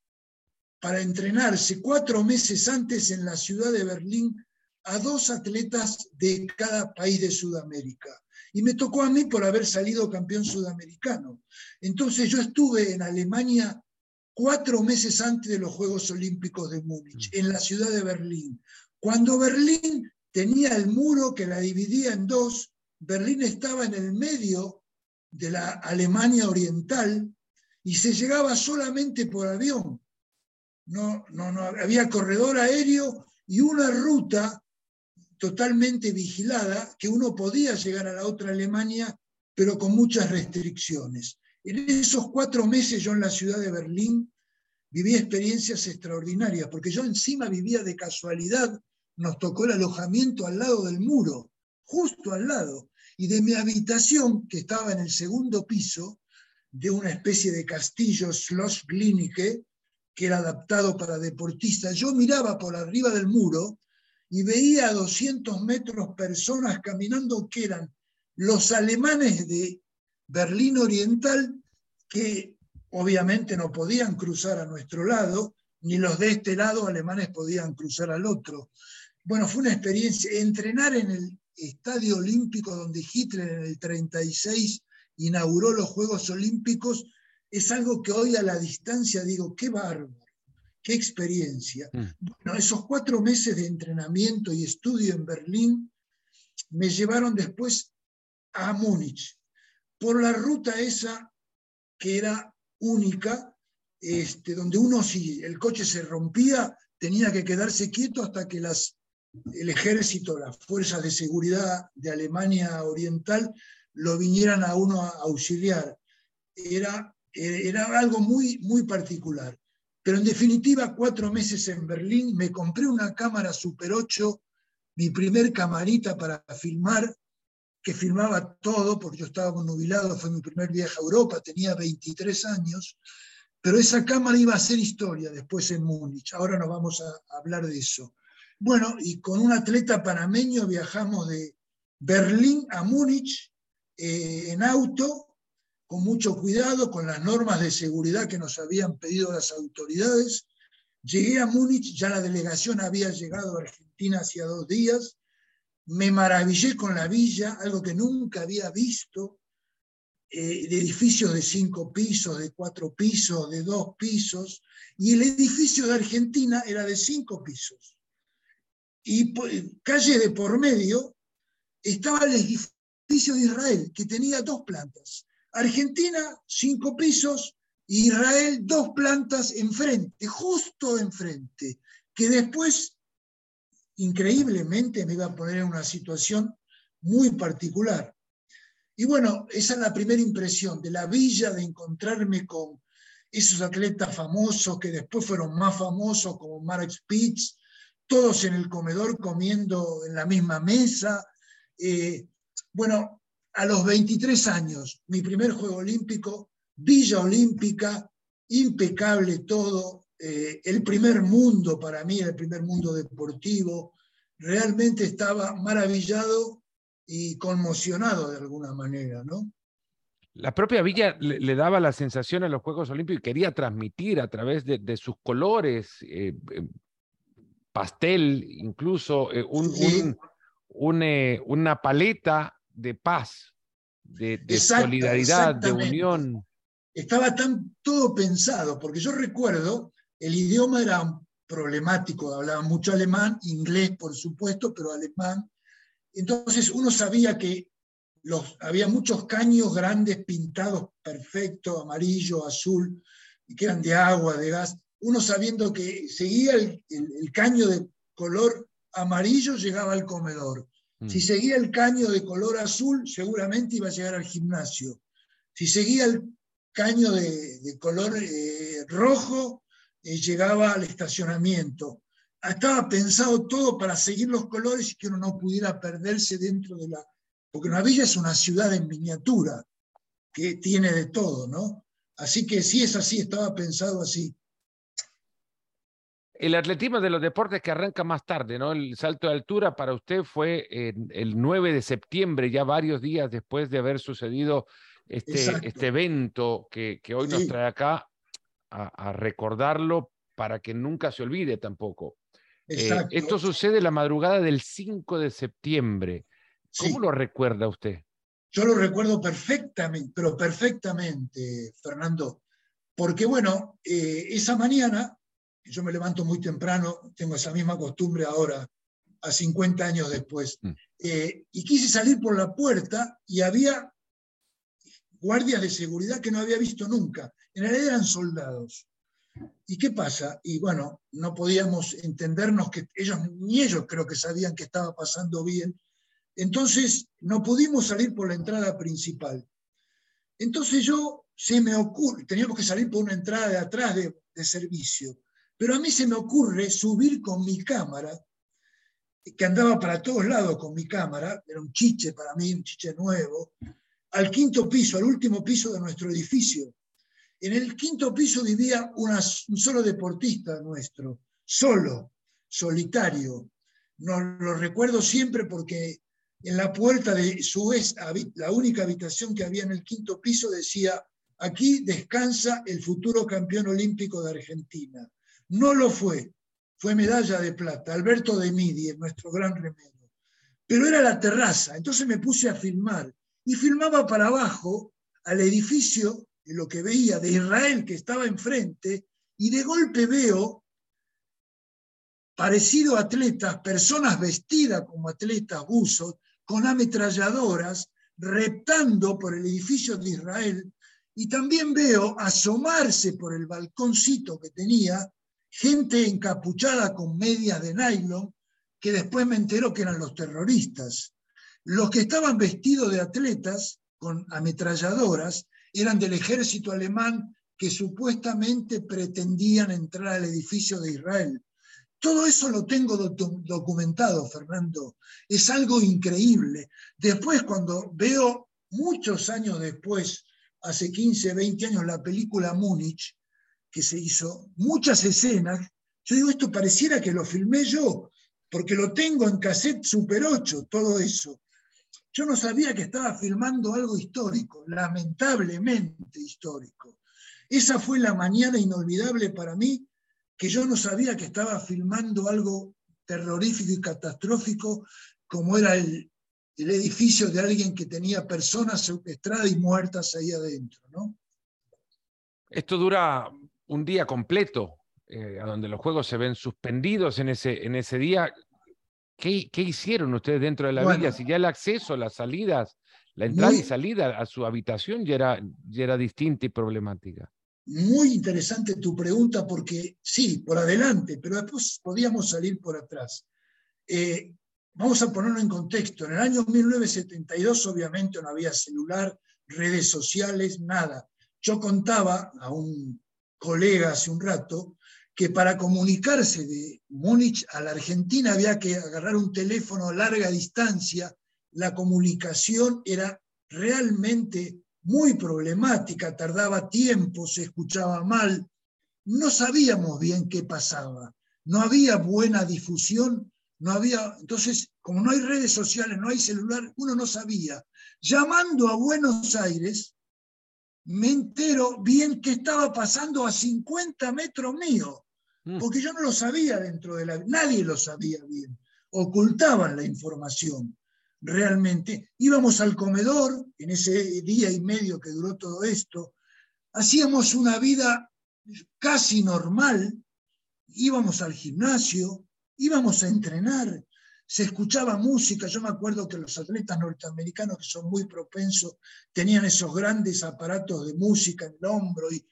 para entrenarse cuatro meses antes en la ciudad de Berlín a dos atletas de cada país de Sudamérica. Y me tocó a mí por haber salido campeón sudamericano. Entonces yo estuve en Alemania cuatro meses antes de los Juegos Olímpicos de Múnich, mm. en la ciudad de Berlín. Cuando Berlín tenía el muro que la dividía en dos, Berlín estaba en el medio de la Alemania Oriental y se llegaba solamente por avión. No, no, no, había corredor aéreo y una ruta totalmente vigilada que uno podía llegar a la otra Alemania, pero con muchas restricciones. En esos cuatro meses yo en la ciudad de Berlín viví experiencias extraordinarias, porque yo encima vivía de casualidad, nos tocó el alojamiento al lado del muro, justo al lado, y de mi habitación, que estaba en el segundo piso, de una especie de castillo Schloss Klinike, que era adaptado para deportistas, yo miraba por arriba del muro y veía a 200 metros personas caminando que eran los alemanes de Berlín Oriental que obviamente no podían cruzar a nuestro lado, ni los de este lado alemanes podían cruzar al otro. Bueno, fue una experiencia. Entrenar en el Estadio Olímpico donde Hitler en el 36 inauguró los Juegos Olímpicos es algo que hoy a la distancia digo, qué bárbaro, qué experiencia. Mm. Bueno, esos cuatro meses de entrenamiento y estudio en Berlín me llevaron después a Múnich, por la ruta esa que era única, este, donde uno si el coche se rompía tenía que quedarse quieto hasta que las, el ejército, las fuerzas de seguridad de Alemania Oriental lo vinieran a uno a auxiliar. Era, era algo muy, muy particular. Pero en definitiva, cuatro meses en Berlín, me compré una cámara Super 8, mi primer camarita para filmar, que filmaba todo, porque yo estaba nubilado, fue mi primer viaje a Europa, tenía 23 años, pero esa cámara iba a ser historia después en Múnich, ahora no vamos a hablar de eso. Bueno, y con un atleta panameño viajamos de Berlín a Múnich eh, en auto, con mucho cuidado, con las normas de seguridad que nos habían pedido las autoridades. Llegué a Múnich, ya la delegación había llegado a Argentina hacía dos días, me maravillé con la villa, algo que nunca había visto, eh, edificios de cinco pisos, de cuatro pisos, de dos pisos, y el edificio de Argentina era de cinco pisos. Y calle de por medio estaba el edificio de Israel, que tenía dos plantas. Argentina, cinco pisos, Israel, dos plantas enfrente, justo enfrente, que después increíblemente me iba a poner en una situación muy particular. Y bueno, esa es la primera impresión de la villa, de encontrarme con esos atletas famosos que después fueron más famosos, como Mark Spitz, todos en el comedor comiendo en la misma mesa. Eh, bueno, a los 23 años, mi primer Juego Olímpico, Villa Olímpica, impecable todo, eh, el primer mundo para mí, el primer mundo deportivo, realmente estaba maravillado y conmocionado de alguna manera, ¿no? La propia Villa le, daba la sensación a los Juegos Olímpicos y quería transmitir a través de, sus colores, eh, pastel, incluso eh, una paleta de paz, de, solidaridad, de unión. Estaba tan todo pensado, porque yo recuerdo, el idioma era problemático, hablaba mucho alemán, inglés por supuesto, pero alemán. Entonces uno sabía que había muchos caños grandes pintados perfecto, amarillo, azul, y que eran de agua, de gas. Uno sabiendo que seguía el, caño de color amarillo, llegaba al comedor. Mm. Si seguía el caño de color azul, seguramente iba a llegar al gimnasio. Si seguía el caño de, color eh, rojo, eh, llegaba al estacionamiento. Estaba pensado todo para seguir los colores y que uno no pudiera perderse dentro de la, porque una villa es una ciudad en miniatura que tiene de todo, ¿no? Así que sí es así, estaba pensado así. El atletismo de los deportes que arranca más tarde, ¿no? El salto de altura para usted fue el 9 de septiembre, ya varios días después de haber sucedido este, este evento que, hoy nos trae acá a, recordarlo para que nunca se olvide tampoco. Eh, esto sucede la madrugada del 5 de septiembre. ¿Cómo lo recuerda usted? Yo lo recuerdo perfectamente, pero perfectamente, Fernando, porque bueno, eh, esa mañana, yo me levanto muy temprano, tengo esa misma costumbre ahora, a 50 años después, mm. eh, y quise salir por la puerta y había guardias de seguridad que no había visto nunca. En realidad eran soldados. ¿Y qué pasa? Y bueno, no podíamos entendernos que ellos, ni ellos creo que sabían que estaba pasando bien, entonces no pudimos salir por la entrada principal. Entonces yo, se me ocurre, teníamos que salir por una entrada de atrás de, servicio, pero a mí se me ocurre subir con mi cámara, que andaba para todos lados con mi cámara, era un chiche para mí, un chiche nuevo, al quinto piso, al último piso de nuestro edificio. En el quinto piso vivía un solo deportista nuestro, solo, solitario. No, lo recuerdo siempre porque en la puerta de su la única habitación que había en el quinto piso decía, aquí descansa el futuro campeón olímpico de Argentina. No lo fue, fue medalla de plata, Alberto de Midi, nuestro gran remedio. Pero era la terraza, entonces me puse a filmar. Y filmaba para abajo al edificio, de lo que veía de Israel que estaba enfrente, y de golpe veo parecido a atletas, personas vestidas como atletas buzos, con ametralladoras reptando por el edificio de Israel. Y también veo asomarse por el balconcito que tenía gente encapuchada con medias de nylon que después me enteró que eran los terroristas. Los que estaban vestidos de atletas con ametralladoras eran del ejército alemán que supuestamente pretendían entrar al edificio de Israel. Todo eso lo tengo documentado, Fernando. Es algo increíble. Después, cuando veo muchos años después, hace 15, 20 años, la película Múnich, que se hizo, muchas escenas, yo digo, esto pareciera que lo filmé yo, porque lo tengo en cassette Super 8, todo eso. Yo no sabía que estaba filmando algo histórico, lamentablemente histórico. Esa fue la mañana inolvidable para mí que yo no sabía que estaba filmando algo terrorífico y catastrófico como era el, edificio de alguien que tenía personas secuestradas y muertas ahí adentro. ¿no? Esto dura un día completo, eh, a donde los juegos se ven suspendidos en ese, en ese día. ¿Qué, hicieron ustedes dentro de la villa? Si ya el acceso, las salidas, la entrada y salida a su habitación ya era, ya era distinta y problemática. Muy interesante tu pregunta porque sí, por adelante, pero después podíamos salir por atrás. Eh, vamos a ponerlo en contexto. En el año 1972 obviamente no había celular, redes sociales, nada. Yo contaba a un colega hace un rato que para comunicarse de Múnich a la Argentina había que agarrar un teléfono a larga distancia. La comunicación era realmente muy problemática, tardaba tiempo, se escuchaba mal, no sabíamos bien qué pasaba, no había buena difusión, no había, entonces, como no hay redes sociales, no hay celular, uno no sabía. Llamando a Buenos Aires, me entero bien que estaba pasando a 50 metros mío, mm. porque yo no lo sabía dentro de la... Nadie lo sabía bien, ocultaban la información realmente. Íbamos al comedor en ese día y medio que duró todo esto, hacíamos una vida casi normal, íbamos al gimnasio, íbamos a entrenar, se escuchaba música. Yo me acuerdo que los atletas norteamericanos, que son muy propensos, tenían esos grandes aparatos de música en el hombro y,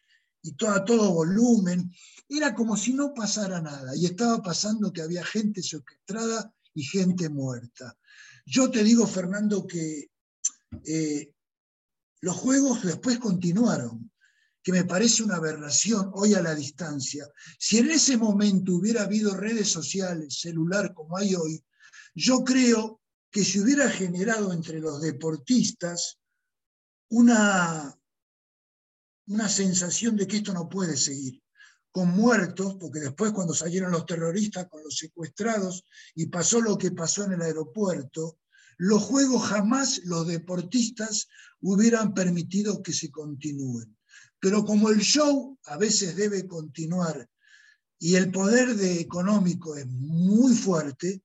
todo, a todo volumen. Era como si no pasara nada. Y estaba pasando que había gente secuestrada y gente muerta. Yo te digo, Fernando, que eh, los juegos después continuaron que me parece una aberración hoy a la distancia. Si en ese momento hubiera habido redes sociales, celular como hay hoy, yo creo que se hubiera generado entre los deportistas una, una sensación de que esto no puede seguir, con muertos, porque después cuando salieron los terroristas con los secuestrados y pasó lo que pasó en el aeropuerto, los juegos jamás los deportistas hubieran permitido que se continúen. Pero como el show a veces debe continuar y el poder de económico es muy fuerte,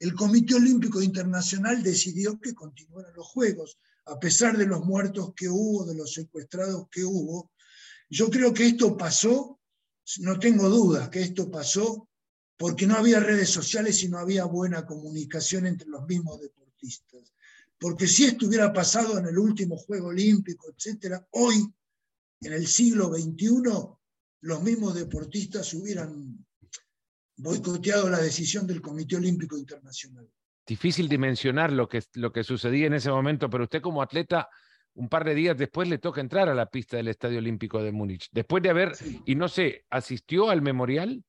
el Comité Olímpico Internacional decidió que continuaran los Juegos, a pesar de los muertos que hubo, de los secuestrados que hubo. Yo creo que esto pasó, no tengo dudas que esto pasó porque no había redes sociales y no había buena comunicación entre los mismos deportistas. Porque si esto hubiera pasado en el último Juego Olímpico, etcétera, hoy en el siglo XXI los mismos deportistas hubieran boicoteado la decisión del Comité Olímpico Internacional. Difícil dimensionar lo que, lo que sucedía en ese momento, pero usted como atleta, un par de días después le toca entrar a la pista del Estadio Olímpico de Múnich. Después de haber, y no sé, ¿asistió al memorial?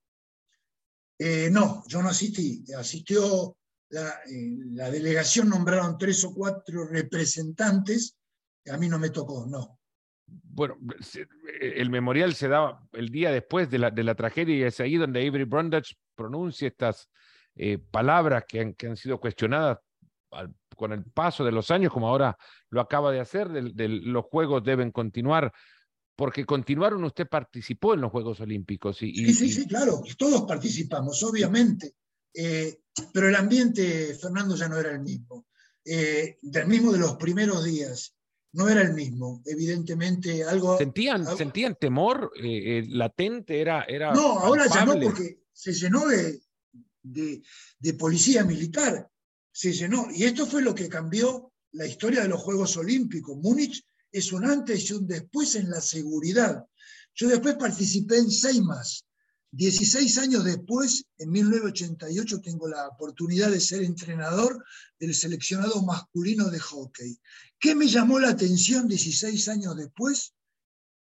Eh, no, yo no asistí. Asistió la, eh, la delegación, nombraron tres o cuatro representantes, a mí no me tocó, no bueno, el memorial se da el día después de la, de la tragedia y es ahí donde Avery Brundage pronuncia estas eh, palabras que han, que han, sido cuestionadas con el paso de los años, como ahora lo acaba de hacer, de, los Juegos deben continuar, porque continuaron, usted participó en los Juegos Olímpicos. Y, sí, sí, sí, claro, todos participamos, obviamente, eh, pero el ambiente, Fernando, ya no era el mismo. Eh, del mismo de los primeros días no era el mismo, evidentemente algo... ¿Sentían, ¿sentían temor eh, eh, latente? Era, era no, ahora ya no, porque se llenó de, de, policía militar, se llenó. Y esto fue lo que cambió la historia de los Juegos Olímpicos. Múnich es un antes y un después en la seguridad. Yo después participé en seis más. 16 años después, en 1988, tengo la oportunidad de ser entrenador del seleccionado masculino de hockey. ¿Qué me llamó la atención 16 años después?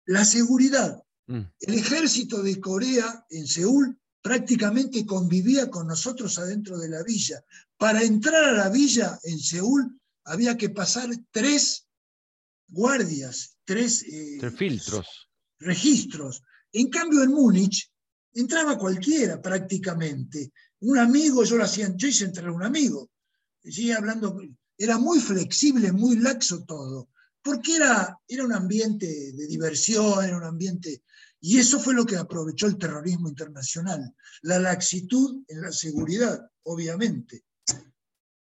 La seguridad. Mm. El ejército de Corea en Seúl prácticamente convivía con nosotros adentro de la villa. Para entrar a la villa en Seúl había que pasar tres guardias, tres, eh, filtros. Registros. En cambio, en Múnich entraba cualquiera prácticamente. Un amigo, yo lo hacía, yo hice entrar a un amigo. hablando, era muy flexible, muy laxo todo, porque era, era un ambiente de diversión, era un ambiente... Y eso fue lo que aprovechó el terrorismo internacional, la laxitud en la seguridad, obviamente.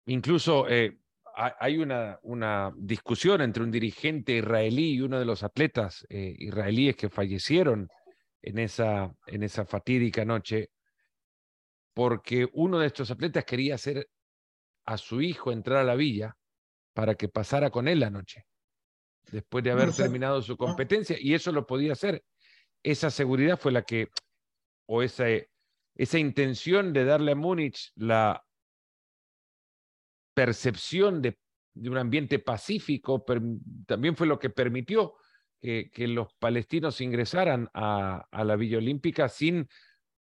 Incluso eh, hay una, una, discusión entre un dirigente israelí y uno de los atletas eh, israelíes que fallecieron en esa, en esa fatídica noche, porque uno de estos atletas quería hacer a su hijo entrar a la villa para que pasara con él la noche, después de haber terminado su competencia, y eso lo podía hacer. Esa seguridad fue la que, o esa, esa intención de darle a Múnich la percepción de, de un ambiente pacífico, también fue lo que permitió que, los palestinos ingresaran a, la Villa Olímpica sin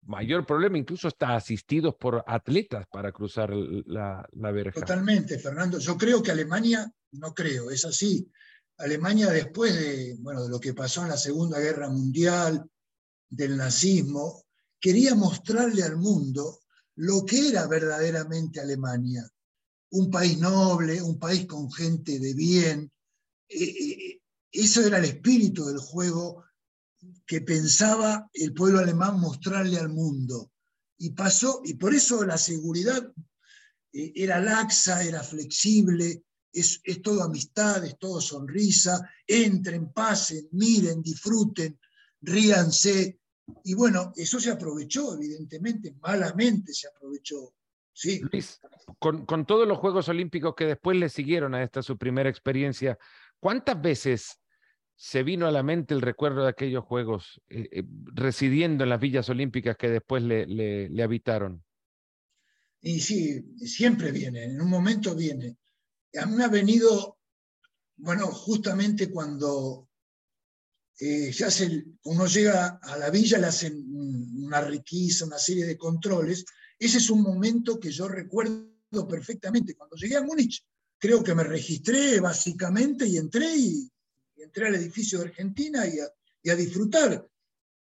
mayor problema, incluso hasta asistidos por atletas para cruzar la, la verja. Totalmente, Fernando. Yo creo que Alemania, no creo, es así. Alemania después de, bueno, de lo que pasó en la Segunda Guerra Mundial, del nazismo, quería mostrarle al mundo lo que era verdaderamente Alemania. Un país noble, un país con gente de bien. Eh, eh, eso era el espíritu del juego que pensaba el pueblo alemán mostrarle al mundo. Y pasó, y por eso la seguridad eh, era laxa, era flexible, es, es, todo amistad, es todo sonrisa, entren, pasen, miren, disfruten, ríanse. Y bueno, eso se aprovechó, evidentemente, malamente se aprovechó. Sí. Luis, con, con todos los Juegos Olímpicos que después le siguieron a esta su primera experiencia, ¿cuántas veces se vino a la mente el recuerdo de aquellos Juegos, eh, eh, residiendo en las villas olímpicas que después le, habitaron? Y sí, siempre viene, en un momento viene. A mí me ha venido, bueno, justamente cuando eh, hace, uno llega a la villa, le hacen una riqueza, una serie de controles. Ese es un momento que yo recuerdo perfectamente. Cuando llegué a Múnich, creo que me registré básicamente y entré y, entré al edificio de Argentina y a, disfrutar.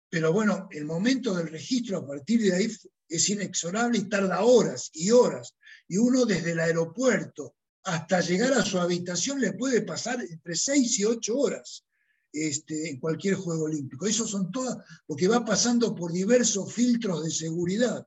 Pero bueno, el momento del registro a partir de ahí es inexorable y tarda horas y horas. Y uno desde el aeropuerto hasta llegar a su habitación le puede pasar entre seis y ocho horas este, en cualquier juego olímpico. Eso son todas, porque va pasando por diversos filtros de seguridad.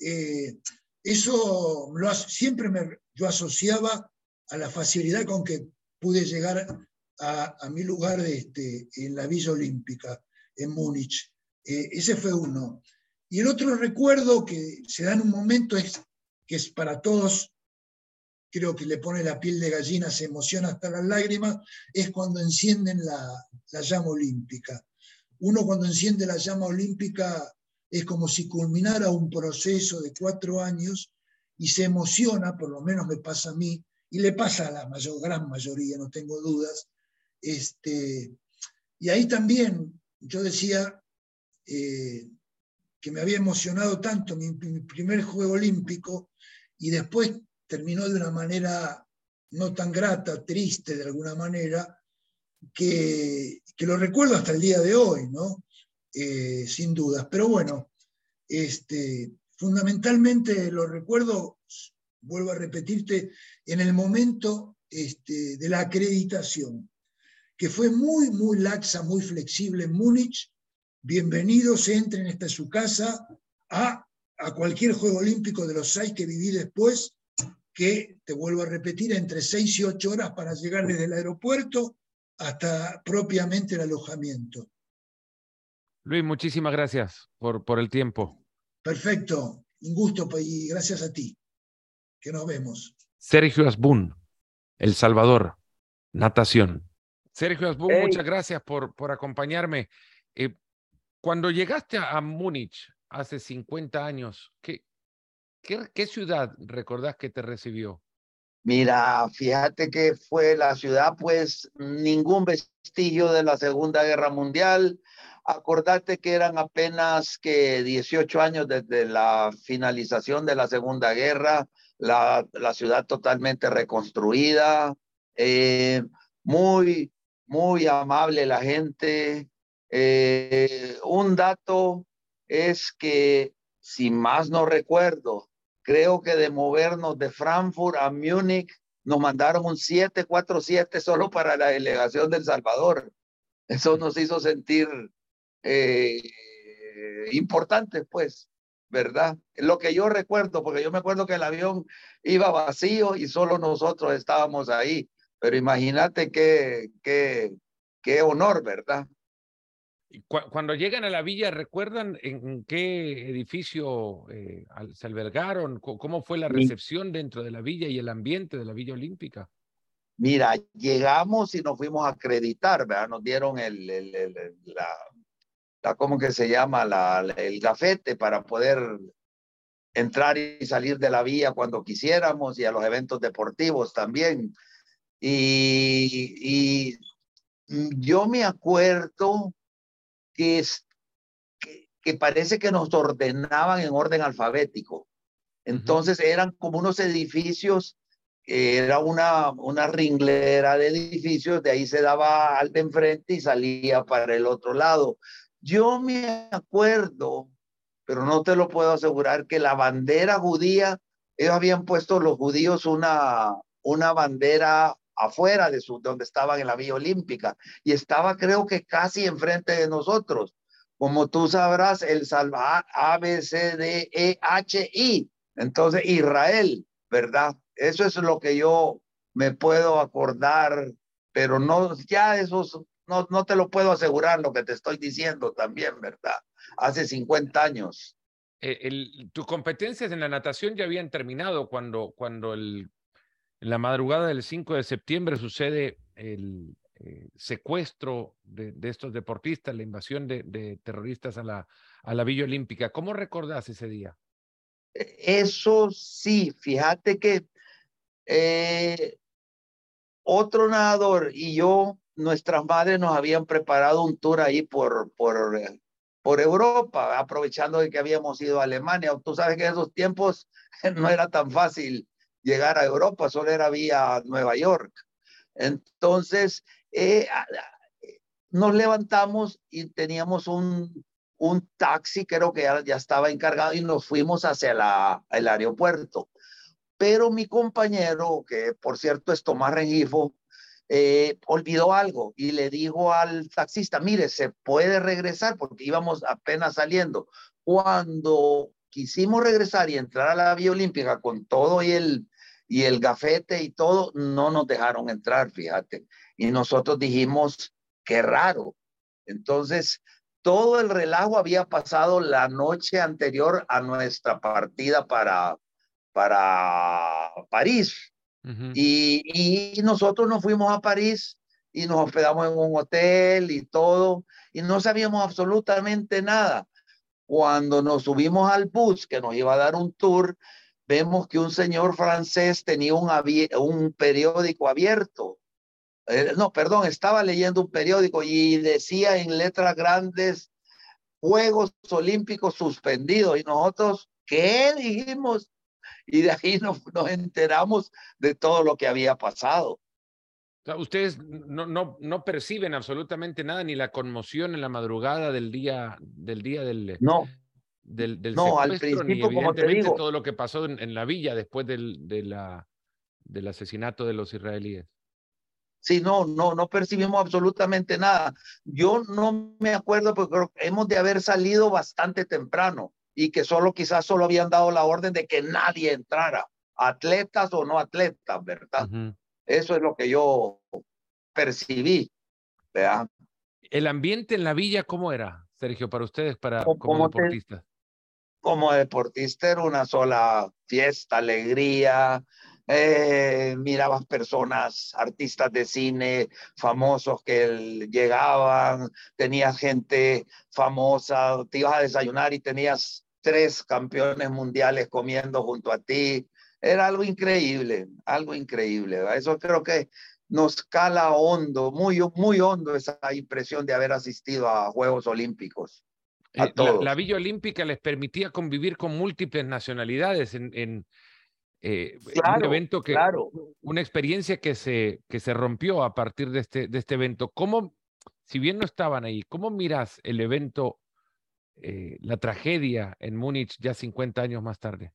Eh, eso siempre me, yo asociaba a la facilidad con que pude llegar a, mi lugar este, en la Villa Olímpica, en Múnich. Eh, ese fue uno. Y el otro recuerdo que se da en un momento es que es para todos, creo que le pone la piel de gallina, se emociona hasta las lágrimas, es cuando encienden la llama olímpica. Uno cuando enciende la llama olímpica es como si culminara un proceso de cuatro años y se emociona, por lo menos me pasa a mí, y le pasa a la mayor, gran mayoría, no tengo dudas. Este, y ahí también yo decía, eh, que me había emocionado tanto mi, mi, primer juego olímpico y después terminó de una manera no tan grata, triste de alguna manera, que, que lo recuerdo hasta el día de hoy, ¿no? Eh, sin dudas. Pero bueno, este, fundamentalmente lo recuerdo, vuelvo a repetirte, en el momento este, de la acreditación, que fue muy, muy laxa, muy flexible en Múnich, bienvenidos, entren, esta es su casa, a, a cualquier Juego Olímpico de los seis que viví después, que, te vuelvo a repetir, entre seis y ocho horas para llegar desde el aeropuerto hasta propiamente el alojamiento. Luis, muchísimas gracias por, por el tiempo. Perfecto, un gusto y gracias a ti. Que nos vemos. Sergio Asbun, El Salvador, natación. Sergio Asbun, hey. muchas gracias por, por acompañarme. Eh, cuando llegaste a, Múnich hace 50 años, ¿qué, qué, qué ciudad recordás que te recibió? Mira, fíjate que fue la ciudad, pues ningún vestigio de la Segunda Guerra Mundial. Acordate que eran apenas que 18 años desde la finalización de la Segunda Guerra, la, la ciudad totalmente reconstruida, eh, muy, muy amable la gente, eh, un dato es que, si más no recuerdo, creo que de movernos de Frankfurt a Múnich, nos mandaron un 747 solo para la delegación del Salvador. Eso nos hizo sentir eh, importantes, pues, ¿verdad? Lo que yo recuerdo, porque yo me acuerdo que el avión iba vacío y solo nosotros estábamos ahí. Pero imagínate qué, qué, qué honor, ¿verdad? Cuando llegan a la villa, ¿recuerdan en qué edificio eh, se albergaron? ¿Cómo fue la recepción dentro de la villa y el ambiente de la Villa Olímpica? Mira, llegamos y nos fuimos a acreditar, ¿verdad? Nos dieron el, el, el la, la, ¿cómo que se llama? La, el gafete para poder entrar y salir de la villa cuando quisiéramos y a los eventos deportivos también. Y, y yo me acuerdo que, es, que, que, parece que nos ordenaban en orden alfabético. Entonces eran como unos edificios, era una, una ringlera de edificios, de ahí se daba al de enfrente y salía para el otro lado. Yo me acuerdo, pero no te lo puedo asegurar, que la bandera judía, ellos habían puesto los judíos una, una bandera afuera de su, donde estaban en la Vía Olímpica y estaba creo que casi enfrente de nosotros. Como tú sabrás, el Salvador A, B, C, D, E, H, I. Entonces, Israel, ¿verdad? Eso es lo que yo me puedo acordar, pero no, ya esos, no, no te lo puedo asegurar lo que te estoy diciendo también, ¿verdad? Hace 50 años. Eh, el, tus competencias en la natación ya habían terminado cuando, cuando el, en la madrugada del 5 de septiembre sucede el eh, secuestro de, de, estos deportistas, la invasión de, de, terroristas a la, a la Villa Olímpica. ¿Cómo recordás ese día? Eso sí, fíjate que eh, otro nadador y yo, nuestras madres nos habían preparado un tour ahí por, por, por Europa, aprovechando de que habíamos ido a Alemania. Tú sabes que en esos tiempos no era tan fácil llegar a Europa, solo era vía Nueva York. Entonces, eh, nos levantamos y teníamos un, un taxi, creo que ya, ya, estaba encargado y nos fuimos hacia la, el aeropuerto. Pero mi compañero, que por cierto es Tomás Rengifo, eh, olvidó algo y le dijo al taxista, mire, se puede regresar porque íbamos apenas saliendo. Cuando quisimos regresar y entrar a la Vía Olímpica con todo y el, y el gafete y todo, no nos dejaron entrar, fíjate. Y nosotros dijimos, qué raro. Entonces, todo el relajo había pasado la noche anterior a nuestra partida para, para París. Uh -huh. y, y, nosotros nos fuimos a París y nos hospedamos en un hotel y todo, y no sabíamos absolutamente nada. Cuando nos subimos al bus que nos iba a dar un tour, vemos que un señor francés tenía un, un periódico abierto. Eh, no, perdón, estaba leyendo un periódico y decía en letras grandes Juegos Olímpicos suspendidos. Y nosotros, ¿qué dijimos? Y de ahí nos, nos enteramos de todo lo que había pasado. Ustedes no, no, no perciben absolutamente nada, ni la conmoción en la madrugada del día del día del, no. del, del no, al principio, ni como te digo, todo lo que pasó en, en la villa después del, de la, del asesinato de los israelíes. Sí, no, no, no percibimos absolutamente nada. Yo no me acuerdo porque hemos de haber salido bastante temprano y que solo quizás solo habían dado la orden de que nadie entrara, atletas o no atletas, ¿verdad? Uh -huh. Eso es lo que yo percibí, ¿verdad? ¿El ambiente en la villa cómo era, Sergio, para ustedes, para, como, como deportistas? Te, como deportista era una sola fiesta, alegría, eh, mirabas personas, artistas de cine famosos que llegaban, tenías gente famosa, te ibas a desayunar y tenías tres campeones mundiales comiendo junto a ti. Era algo increíble, algo increíble. ¿verdad? Eso creo que nos cala hondo, muy, muy hondo esa impresión de haber asistido a Juegos Olímpicos. A eh, todos. La, la, Villa Olímpica les permitía convivir con múltiples nacionalidades en, en eh, claro, un evento que, claro. una experiencia que se, que se rompió a partir de este, de este evento. ¿Cómo, si bien no estaban ahí, cómo miras el evento, eh, la tragedia en Múnich ya 50 años más tarde?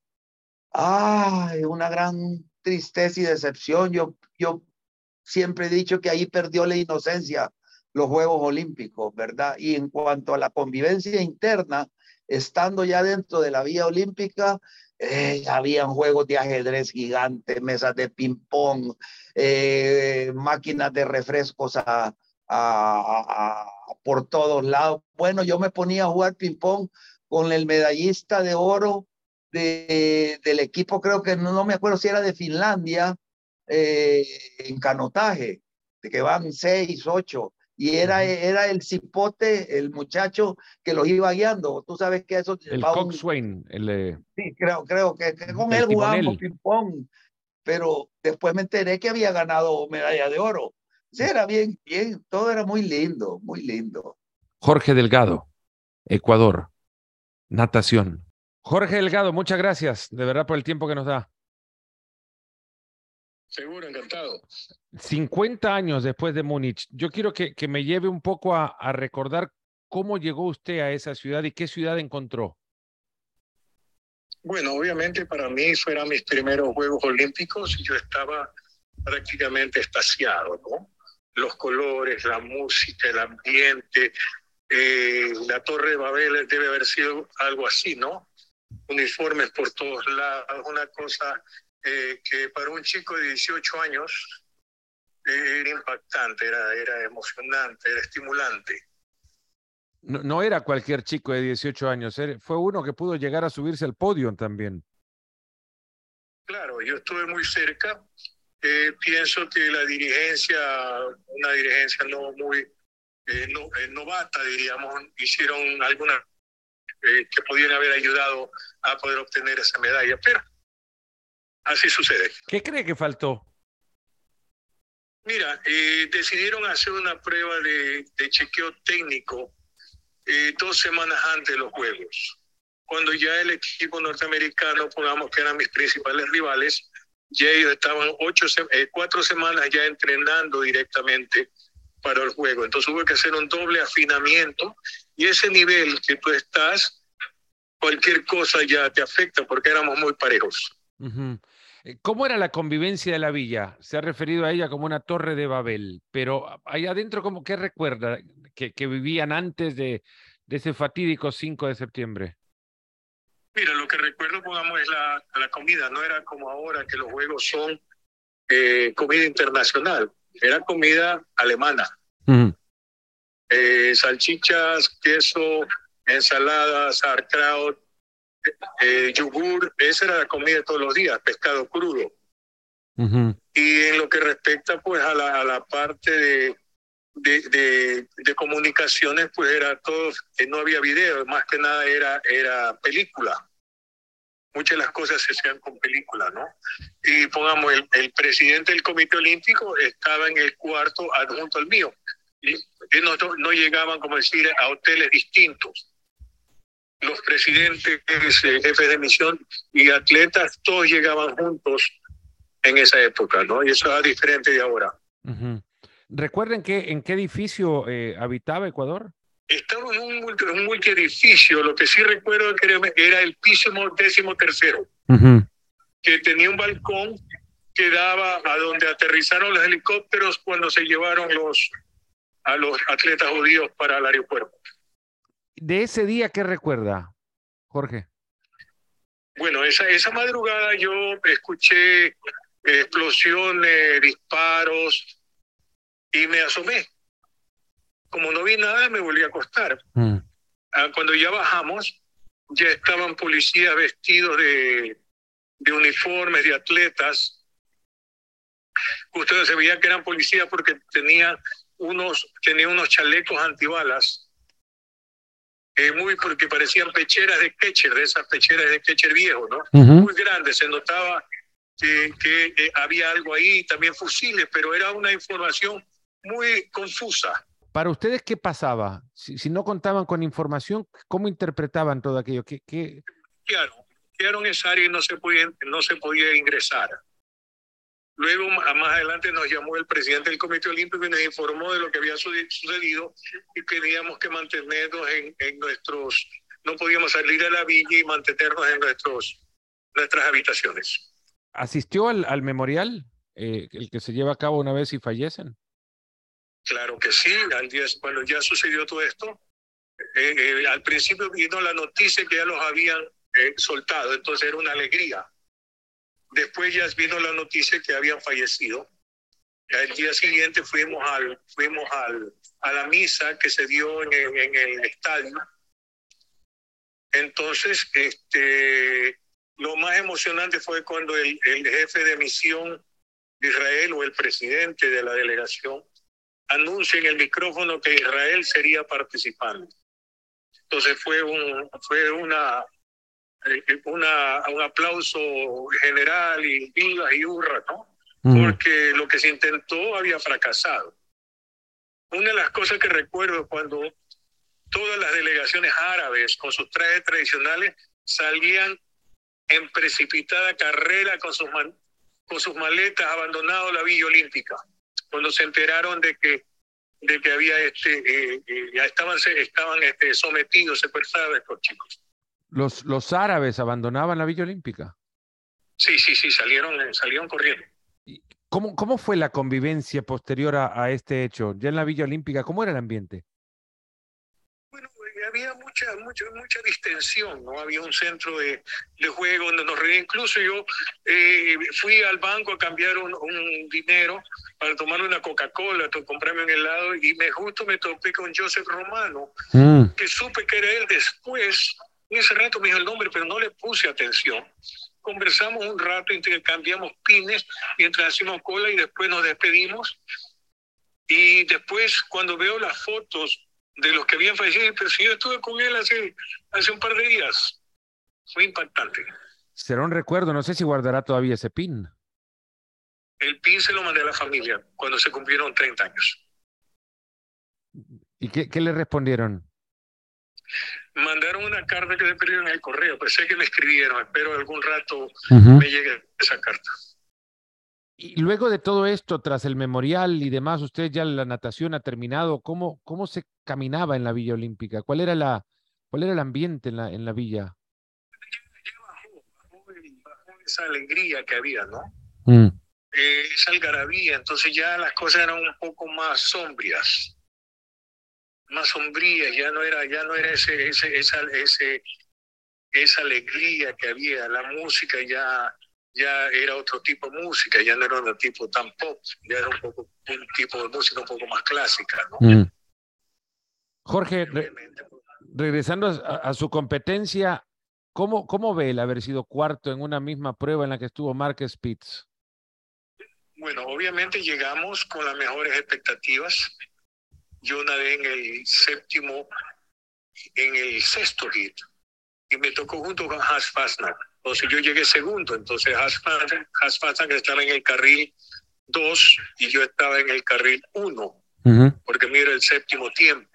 Ay, una gran tristeza y decepción. Yo, yo siempre he dicho que ahí perdió la inocencia los Juegos Olímpicos, ¿verdad? Y en cuanto a la convivencia interna, estando ya dentro de la vía olímpica, eh, habían juegos de ajedrez gigantes, mesas de ping-pong, eh, máquinas de refrescos a, a, a, por todos lados. Bueno, yo me ponía a jugar ping-pong con el medallista de oro de, del equipo, creo que no, no, me acuerdo si era de Finlandia, eh, en canotaje, de que van seis, ocho y era, era el cipote, el muchacho que los iba guiando. Tú sabes que eso... El Coxswain. El. Sí, creo, creo que, que con él jugábamos ping-pong, pero después me enteré que había ganado medalla de oro. Sí, era bien, bien, todo era muy lindo, muy lindo. Jorge Delgado, Ecuador, natación. Jorge Delgado, muchas gracias, de verdad, por el tiempo que nos da. Seguro, encantado. 50 años después de Múnich, yo quiero que, que me lleve un poco a, a, recordar cómo llegó usted a esa ciudad y qué ciudad encontró. Bueno, obviamente para mí fueron mis primeros Juegos Olímpicos y yo estaba prácticamente estasiado, ¿no? Los colores, la música, el ambiente, eh, la Torre de Babel debe haber sido algo así, ¿no? Uniformes por todos lados, una cosa eh, que para un chico de 18 años era impactante, era, era emocionante, era estimulante. No, no, era cualquier chico de 18 años, fue uno que pudo llegar a subirse al podio también. Claro, yo estuve muy cerca. Eh, pienso que la dirigencia, una dirigencia no muy eh, no, eh, novata, diríamos, hicieron algunas que podían haber ayudado a poder obtener esa medalla, pero así sucede. ¿Qué cree que faltó? Mira, decidieron hacer una prueba de, de chequeo técnico dos semanas antes de los Juegos cuando ya el equipo norteamericano, pongamos que eran mis principales rivales, ya ellos estaban ocho, eh, cuatro semanas ya entrenando directamente para el juego. Entonces hubo que hacer un doble afinamiento y ese nivel que tú estás, cualquier cosa ya te afecta porque éramos muy parejos. Eh, ¿Cómo era la convivencia de la villa? Se ha referido a ella como una torre de Babel, pero allá adentro, ¿cómo, ¿qué recuerda que, que vivían antes de, de ese fatídico 5 de septiembre? Mira, lo que recuerdo, pongamos, es la, la comida. No era como ahora que los juegos son eh, comida internacional. Era comida alemana. Eh, salchichas, queso, ensaladas, sauerkraut, eh, yogur. Esa era la comida de todos los días, pescado crudo. Y en lo que respecta pues a la, a la parte de, de, de, de, comunicaciones, pues era todo, no había video, más que nada era, era película. Muchas de las cosas se hacían con película, ¿no? Y pongamos, el, el presidente del Comité Olímpico estaba en el cuarto adjunto al mío. Y, y no, no llegaban, como decir, a hoteles distintos los presidentes, eh, jefes de misión y atletas, todos llegaban juntos en esa época, ¿no? Y eso era diferente de ahora. Uh -huh. ¿Recuerden que, en qué edificio eh, habitaba Ecuador? Estaba en un, un multiedificio, lo que sí recuerdo que era el piso décimo tercero, uh -huh. que tenía un balcón que daba a donde aterrizaron los helicópteros cuando se llevaron los, a los atletas judíos para el aeropuerto. ¿De ese día qué recuerda, Jorge? Bueno, esa, esa madrugada yo escuché explosiones, disparos, y me asomé. Como no vi nada, me volví a acostar. Mm. Cuando ya bajamos, ya estaban policías vestidos de, de uniformes, de atletas. Ustedes se veía que eran policías porque tenían unos, tenía unos chalecos antibalas. Eh, muy porque parecían pecheras de Ketcher, de esas pecheras de Ketcher viejo, ¿no? Uh -huh. Muy grandes, se notaba que, que eh, había algo ahí, también fusiles, pero era una información muy confusa. Para ustedes, ¿qué pasaba? Si, si, no contaban con información, ¿cómo interpretaban todo aquello? ¿Qué, qué... Claro, quedaron en esa área y no se, podía, no se podía ingresar. Luego, más adelante, nos llamó el presidente del Comité Olímpico y nos informó de lo que había sucedido y teníamos que mantenernos en, en nuestros... No podíamos salir a la villa y mantenernos en nuestros, nuestras habitaciones. ¿Asistió al, al memorial, eh, el que se lleva a cabo una vez y fallecen? Claro que sí, al día, cuando ya sucedió todo esto, eh, eh, al principio vino la noticia que ya los habían eh, soltado, entonces era una alegría. Después ya vino la noticia que habían fallecido. El día siguiente fuimos, al, fuimos al, a la misa que se dio en, en, en el estadio. Entonces, este, lo más emocionante fue cuando el, el jefe de misión de Israel o el presidente de la delegación anuncia en el micrófono que Israel sería participante. Entonces fue un fue una, una un aplauso general y viva y hurra, ¿no? Mm. Porque lo que se intentó había fracasado. Una de las cosas que recuerdo cuando todas las delegaciones árabes con sus trajes tradicionales salían en precipitada carrera con sus, con sus maletas abandonado la Villa Olímpica cuando se enteraron de que de que había este eh, eh, ya estaban estaban este, sometidos secuestrados estos chicos los los árabes abandonaban la Villa Olímpica sí sí sí salieron salieron corriendo ¿Cómo, ¿Cómo fue la convivencia posterior a, a este hecho? Ya en la Villa Olímpica, ¿cómo era el ambiente? Había mucha, mucha, mucha distensión, ¿no? Había un centro de, de juego donde nos reíamos. Incluso yo eh, fui al banco a cambiar un, un dinero para tomar una Coca-Cola, comprarme un helado, y me justo me topé con Joseph Romano, mm. que supe que era él después. En ese rato me dijo el nombre, pero no le puse atención. Conversamos un rato, intercambiamos pines mientras hacíamos cola y después nos despedimos. Y después, cuando veo las fotos de los que habían fallecido, pero si yo estuve con él hace, hace un par de días. Fue impactante. Será un recuerdo, no sé si guardará todavía ese pin. El pin se lo mandé a la familia cuando se cumplieron 30 años. ¿Y qué, qué le respondieron? Mandaron una carta que se perdió en el correo, pensé que me escribieron, espero algún rato me llegue esa carta. Y luego de todo esto, tras el memorial y demás, usted ya la natación ha terminado. ¿Cómo, cómo se caminaba en la Villa Olímpica? ¿Cuál era, la, cuál era el ambiente en la, en la villa? bajó, esa alegría que había, ¿no? Mm. Eh, esa algarabía, entonces ya las cosas eran un poco más sombrias, más sombrías, ya no era, ya no era ese, ese, esa, ese, esa alegría que había, la música ya ya era otro tipo de música, ya no era un tipo tan pop, ya era un, poco, un tipo de música un poco más clásica. ¿no? Mm. Jorge, regresando a, su competencia, ¿cómo, ¿cómo ve el haber sido cuarto en una misma prueba en la que estuvo Mark Spitz? Bueno, obviamente llegamos con las mejores expectativas. Yo nadé en el séptimo, en el sexto hit, y me tocó junto con Hans Fassner entonces yo llegué segundo, entonces Hassan estaba en el carril 2 y yo estaba en el carril 1, porque mira el séptimo tiempo.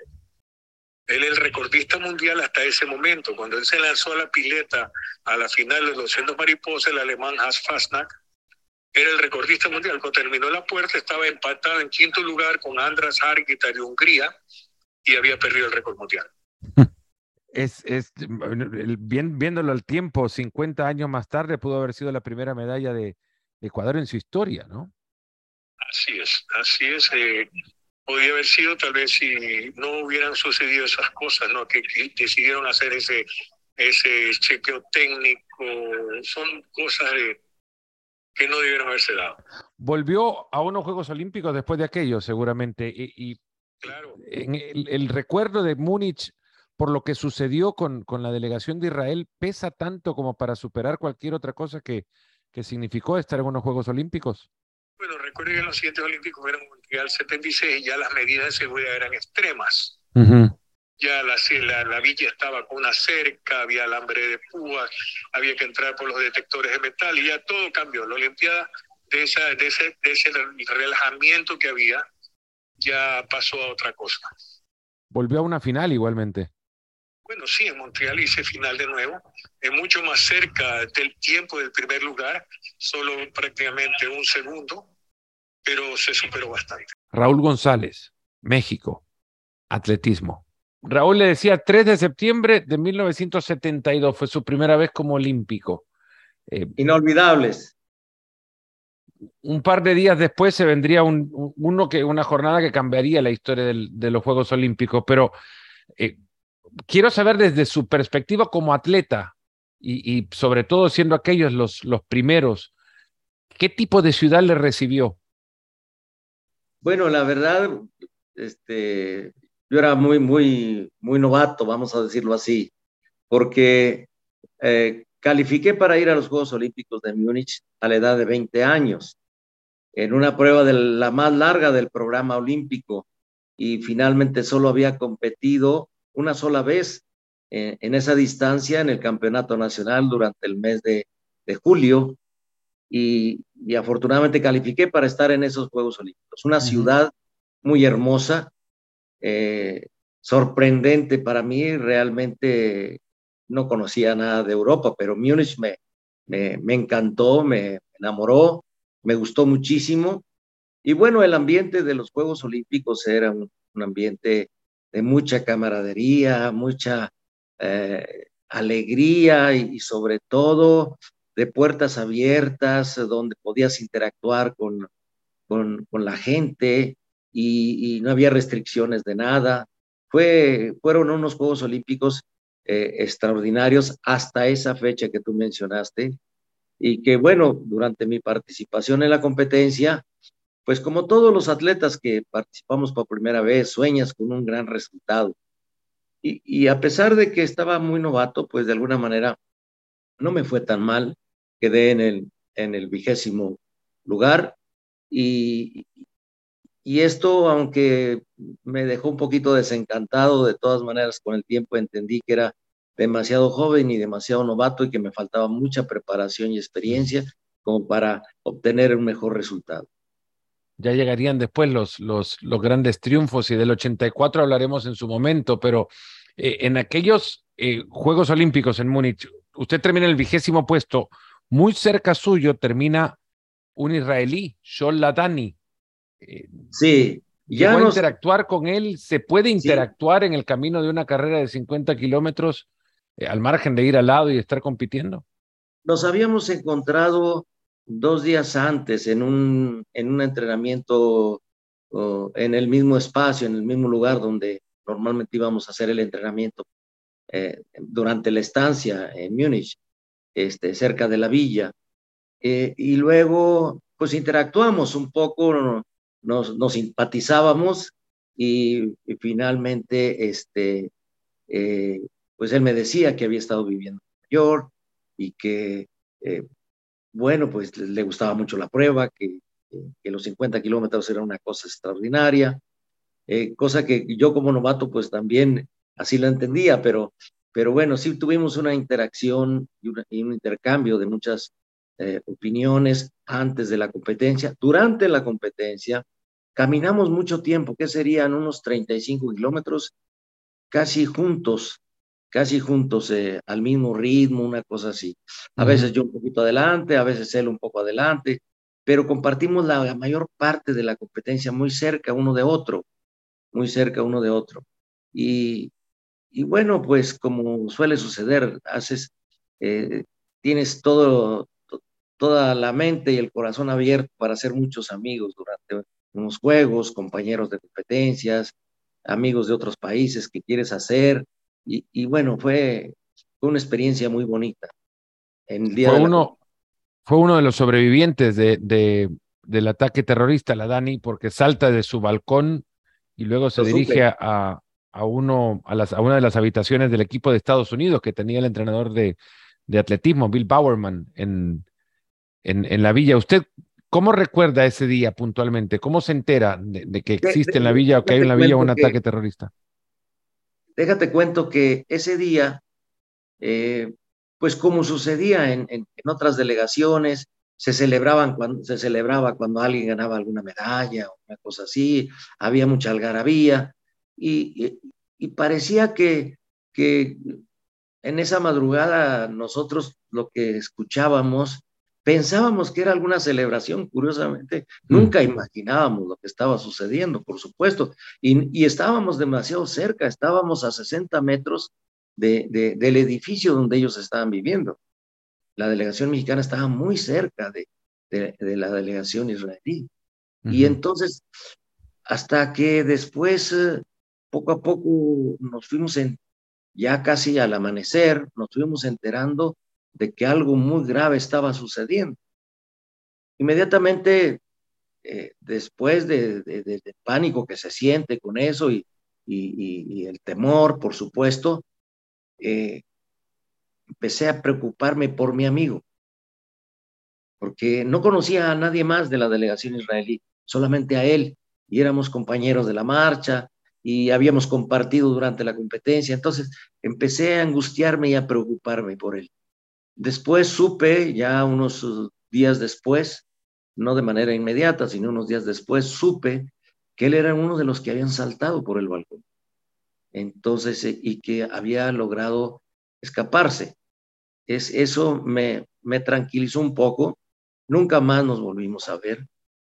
Él es el recordista mundial hasta ese momento. Cuando él se lanzó a la pileta a la final de los 200 mariposas, el alemán Hans Fastnack era el recordista mundial. Cuando terminó la puerta, estaba empatado en quinto lugar con Andras Hargita de Hungría y había perdido el récord mundial. Es, es bien, viéndolo al tiempo, 50 años más tarde, pudo haber sido la primera medalla de, Ecuador en su historia, ¿no? Así es, así es. Eh, podría haber sido tal vez si no hubieran sucedido esas cosas, ¿no? Que, decidieron hacer ese, ese chequeo técnico. Son cosas que no debieron haberse dado. Volvió a unos Juegos Olímpicos después de aquello, seguramente. Y, claro. en el, el, recuerdo de Múnich por lo que sucedió con, con la delegación de Israel pesa tanto como para superar cualquier otra cosa que, que significó estar en unos Juegos Olímpicos? Bueno, recuerden que los siguientes Olímpicos fueron Mundial 76 y ya las medidas de seguridad eran extremas. Ya la, la, la, villa estaba con una cerca, había alambre de púas, había que entrar por los detectores de metal y ya todo cambió. La Olimpiada, de, esa, de, ese, de ese relajamiento que había, ya pasó a otra cosa. Volvió a una final igualmente. Bueno, sí, en Montreal hice final de nuevo, es mucho más cerca del tiempo del primer lugar, solo prácticamente un segundo, pero se superó bastante. Raúl González, México, atletismo. Raúl le decía 3 de septiembre de 1972, fue su primera vez como olímpico. Eh, Inolvidables. Un par de días después se vendría un, uno que, una jornada que cambiaría la historia de los Juegos Olímpicos, pero eh, quiero saber desde su perspectiva como atleta y, sobre todo siendo aquellos los, los primeros, ¿qué tipo de ciudad le recibió? Bueno, la verdad, este, yo era muy, muy, muy novato, vamos a decirlo así, porque eh, califiqué para ir a los Juegos Olímpicos de Múnich a la edad de 20 años, en una prueba de la más larga del programa olímpico, y finalmente solo había competido una sola vez eh, en esa distancia en el campeonato nacional durante el mes de, julio y, afortunadamente califiqué para estar en esos Juegos Olímpicos. Una ciudad muy hermosa, eh, sorprendente para mí, realmente no conocía nada de Europa, pero Múnich me, me, encantó, me enamoró, me gustó muchísimo. Y bueno, el ambiente de los Juegos Olímpicos era un ambiente de mucha camaradería, mucha eh, alegría y, sobre todo de puertas abiertas donde podías interactuar con, con, con la gente y, no había restricciones de nada. Fue, fueron unos Juegos Olímpicos eh, extraordinarios hasta esa fecha que tú mencionaste y que bueno, durante mi participación en la competencia, pues como todos los atletas que participamos por primera vez, sueñas con un gran resultado. Y, a pesar de que estaba muy novato, pues de alguna manera no me fue tan mal, quedé en el, en el vigésimo lugar y, y esto, aunque me dejó un poquito desencantado, de todas maneras con el tiempo entendí que era demasiado joven y demasiado novato y que me faltaba mucha preparación y experiencia como para obtener un mejor resultado. Ya llegarían después los, los, los grandes triunfos y del 84 hablaremos en su momento, pero eh, en aquellos eh, Juegos Olímpicos en Múnich, usted termina el vigésimo puesto, muy cerca suyo termina un israelí, Shol Ladani. Eh, sí, ya no interactuar con él, se puede interactuar en el camino de una carrera de 50 kilómetros eh, al margen de ir al lado y estar compitiendo? Nos habíamos encontrado dos días antes en un, en un entrenamiento en el mismo espacio, en el mismo lugar donde normalmente íbamos a hacer el entrenamiento eh, durante la estancia en Múnich, este, cerca de la villa. Eh, y luego, pues interactuamos un poco, nos, nos simpatizábamos y, finalmente este, pues él me decía que había estado viviendo en Nueva York y que, eh, bueno, pues le gustaba mucho la prueba, que, los 50 kilómetros era una cosa extraordinaria, eh, cosa que yo como novato pues también así lo entendía, pero, pero bueno, sí tuvimos una interacción y, un intercambio de muchas eh, opiniones antes de la competencia. Durante la competencia caminamos mucho tiempo, que serían unos 35 kilómetros, casi juntos, casi juntos eh, al mismo ritmo, una cosa así. A veces yo un poquito adelante, a veces él un poco adelante, pero compartimos la, mayor parte de la competencia muy cerca uno de otro, muy cerca uno de otro. Y, y bueno, pues como suele suceder, haces, eh, tienes todo, toda la mente y el corazón abierto para hacer muchos amigos durante unos juegos, compañeros de competencias, amigos de otros países que quieres hacer, y, bueno, fue, una experiencia muy bonita. En día fue, uno, fue uno de los sobrevivientes de, de, del ataque terrorista, la Dani, porque salta de su balcón y luego se dirige a, a, uno, a, las, a una de las habitaciones del equipo de Estados Unidos que tenía el entrenador de, de atletismo, Bill Bowerman, en, en, en, la villa. ¿Usted cómo recuerda ese día puntualmente? ¿Cómo se entera de, que existe en la villa o que hay en la villa un ataque terrorista? Déjate cuento que ese día, eh, pues como sucedía en, otras delegaciones, se celebraban cuando se celebraba cuando alguien ganaba alguna medalla o una cosa así, había mucha algarabía y, y, parecía que, que en esa madrugada nosotros lo que escuchábamos Pensábamos que era alguna celebración, curiosamente, nunca imaginábamos lo que estaba sucediendo, por supuesto, y, estábamos demasiado cerca, estábamos a 60 metros de, del edificio donde ellos estaban viviendo. La delegación mexicana estaba muy cerca de, la delegación israelí. Y entonces, hasta que después, eh, poco a poco, nos fuimos en, ya casi al amanecer, nos fuimos enterando de que algo muy grave estaba sucediendo. Inmediatamente, eh, después del de, pánico que se siente con eso y, y, el temor, por supuesto, eh, empecé a preocuparme por mi amigo, porque no conocía a nadie más de la delegación israelí, solamente a él, y éramos compañeros de la marcha y habíamos compartido durante la competencia, entonces empecé a angustiarme y a preocuparme por él. Después supe, ya unos días después, no de manera inmediata, sino unos días después, supe que él era uno de los que habían saltado por el balcón. Entonces, eh, y que había logrado escaparse. Es, eso me, me tranquilizó un poco. Nunca más nos volvimos a ver,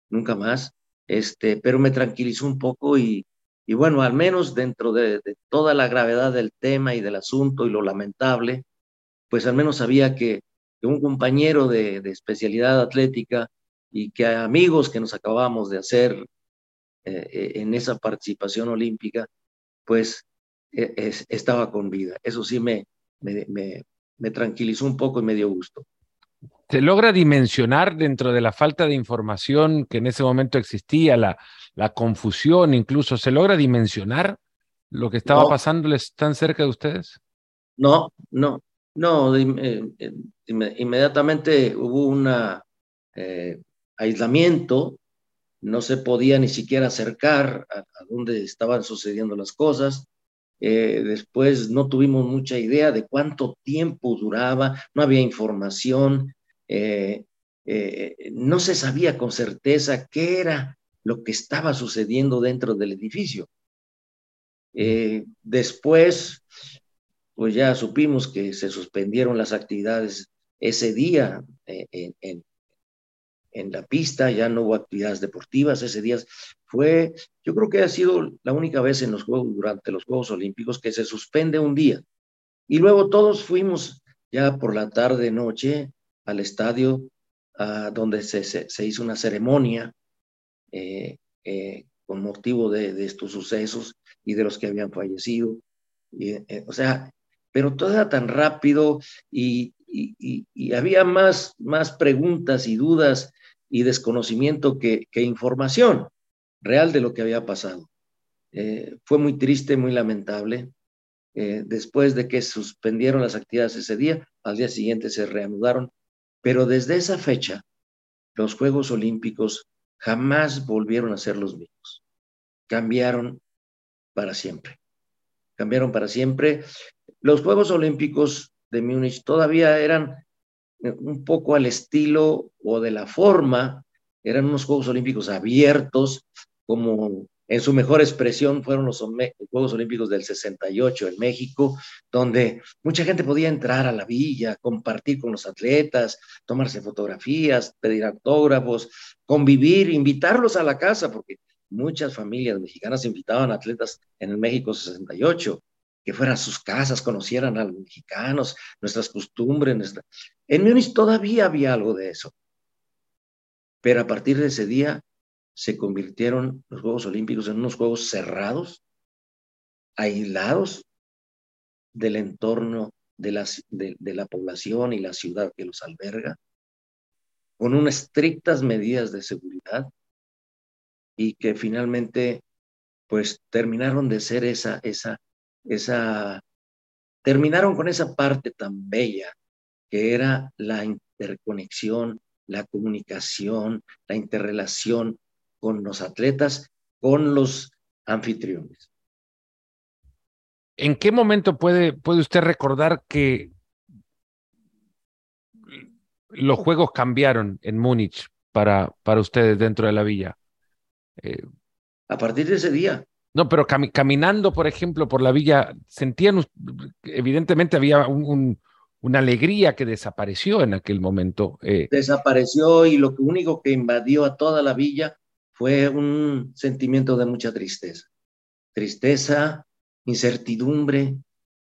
nunca más, este, pero me tranquilizó un poco y, y bueno, al menos dentro de, de toda la gravedad del tema y del asunto y lo lamentable, pues al menos sabía que, un compañero de, especialidad atlética y que amigos que nos acabamos de hacer eh, eh, en esa participación olímpica, pues e, estaba con vida. Eso sí me, me, me, tranquilizó un poco y me dio gusto. ¿Se logra dimensionar dentro de la falta de información que en ese momento existía, la, la confusión incluso, ¿se logra dimensionar lo que estaba pasándoles tan cerca de ustedes? No, no, no, eh, eh, inmediatamente hubo un eh, aislamiento, no se podía ni siquiera acercar a, donde estaban sucediendo las cosas. después no tuvimos mucha idea de cuánto tiempo duraba, no había información, no se sabía con certeza qué era lo que estaba sucediendo dentro del edificio. después pues ya supimos que se suspendieron las actividades ese día eh, en, en, la pista, ya no hubo actividades deportivas ese día. Fue, yo creo que ha sido la única vez en los Juegos, durante los Juegos Olímpicos, que se suspende un día. Y luego todos fuimos ya por la tarde, noche, al estadio donde se, se, hizo una ceremonia eh, eh, con motivo de, de, estos sucesos y de los que habían fallecido. Y, o sea, pero todo era tan rápido y, había más, más preguntas y dudas y desconocimiento que, información real de lo que había pasado. Eh, fue muy triste, muy lamentable. Eh, después de que suspendieron las actividades ese día, al día siguiente se reanudaron, pero desde esa fecha los Juegos Olímpicos jamás volvieron a ser los mismos. Cambiaron para siempre. Cambiaron para siempre los Juegos Olímpicos de Múnich todavía eran eh, un poco al estilo o de la forma, eran unos Juegos Olímpicos abiertos, como en su mejor expresión fueron los Juegos Olímpicos del 68 en México, donde mucha gente podía entrar a la villa, compartir con los atletas, tomarse fotografías, pedir autógrafos, convivir, invitarlos a la casa, porque muchas familias mexicanas invitaban a atletas en el México 68 que fueran a sus casas, conocieran a los mexicanos, nuestras costumbres. En Múnich todavía había algo de eso. Pero a partir de ese día se convirtieron los Juegos Olímpicos en unos Juegos cerrados, aislados del entorno de la, de, de la población y la ciudad que los alberga, con unas estrictas medidas de seguridad y que finalmente pues terminaron de ser esa, esa, esa, terminaron con esa parte tan bella que era la interconexión, la comunicación, la interrelación con los atletas, con los anfitriones. ¿En qué momento puede, puede usted recordar que los juegos cambiaron en Múnich para, para ustedes dentro de la villa? Eh, a partir de ese día. No, pero caminando, por ejemplo, por la villa, sentían, evidentemente había una alegría que desapareció en aquel momento. Eh. Desapareció y lo único que invadió a toda la villa fue un sentimiento de mucha tristeza. Tristeza, incertidumbre,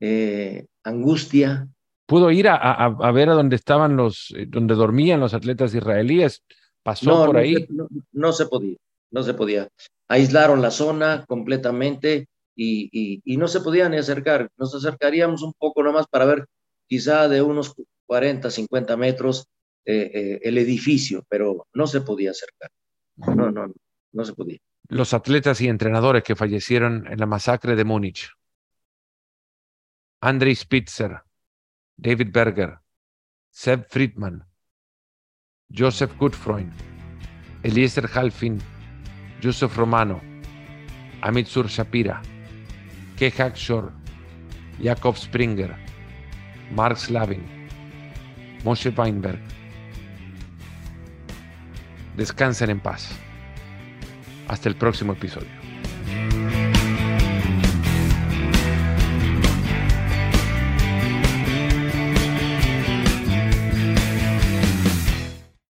eh, angustia. ¿Pudo ir a, ver a dónde estaban los, eh, donde dormían los atletas israelíes? ¿Pasó por ahí? no se podía, no se podía aislaron la zona completamente y, no se podían acercar. Nos acercaríamos un poco nomás para ver quizá de unos 40, 50 metros eh, eh, el edificio, pero no se podía acercar. No, no, no, no se podía. Los atletas y entrenadores que fallecieron en la masacre de Múnich. Andrei Spitzer, David Berger, Seb Friedman, Joseph Gutfreund, Eliezer Halfin, Joseph Romano, Amit Sur Shapira, Kehak Shor, Jakob Springer, Mark Slavin, Moshe Weinberg. Descansen en paz. Hasta el próximo episodio.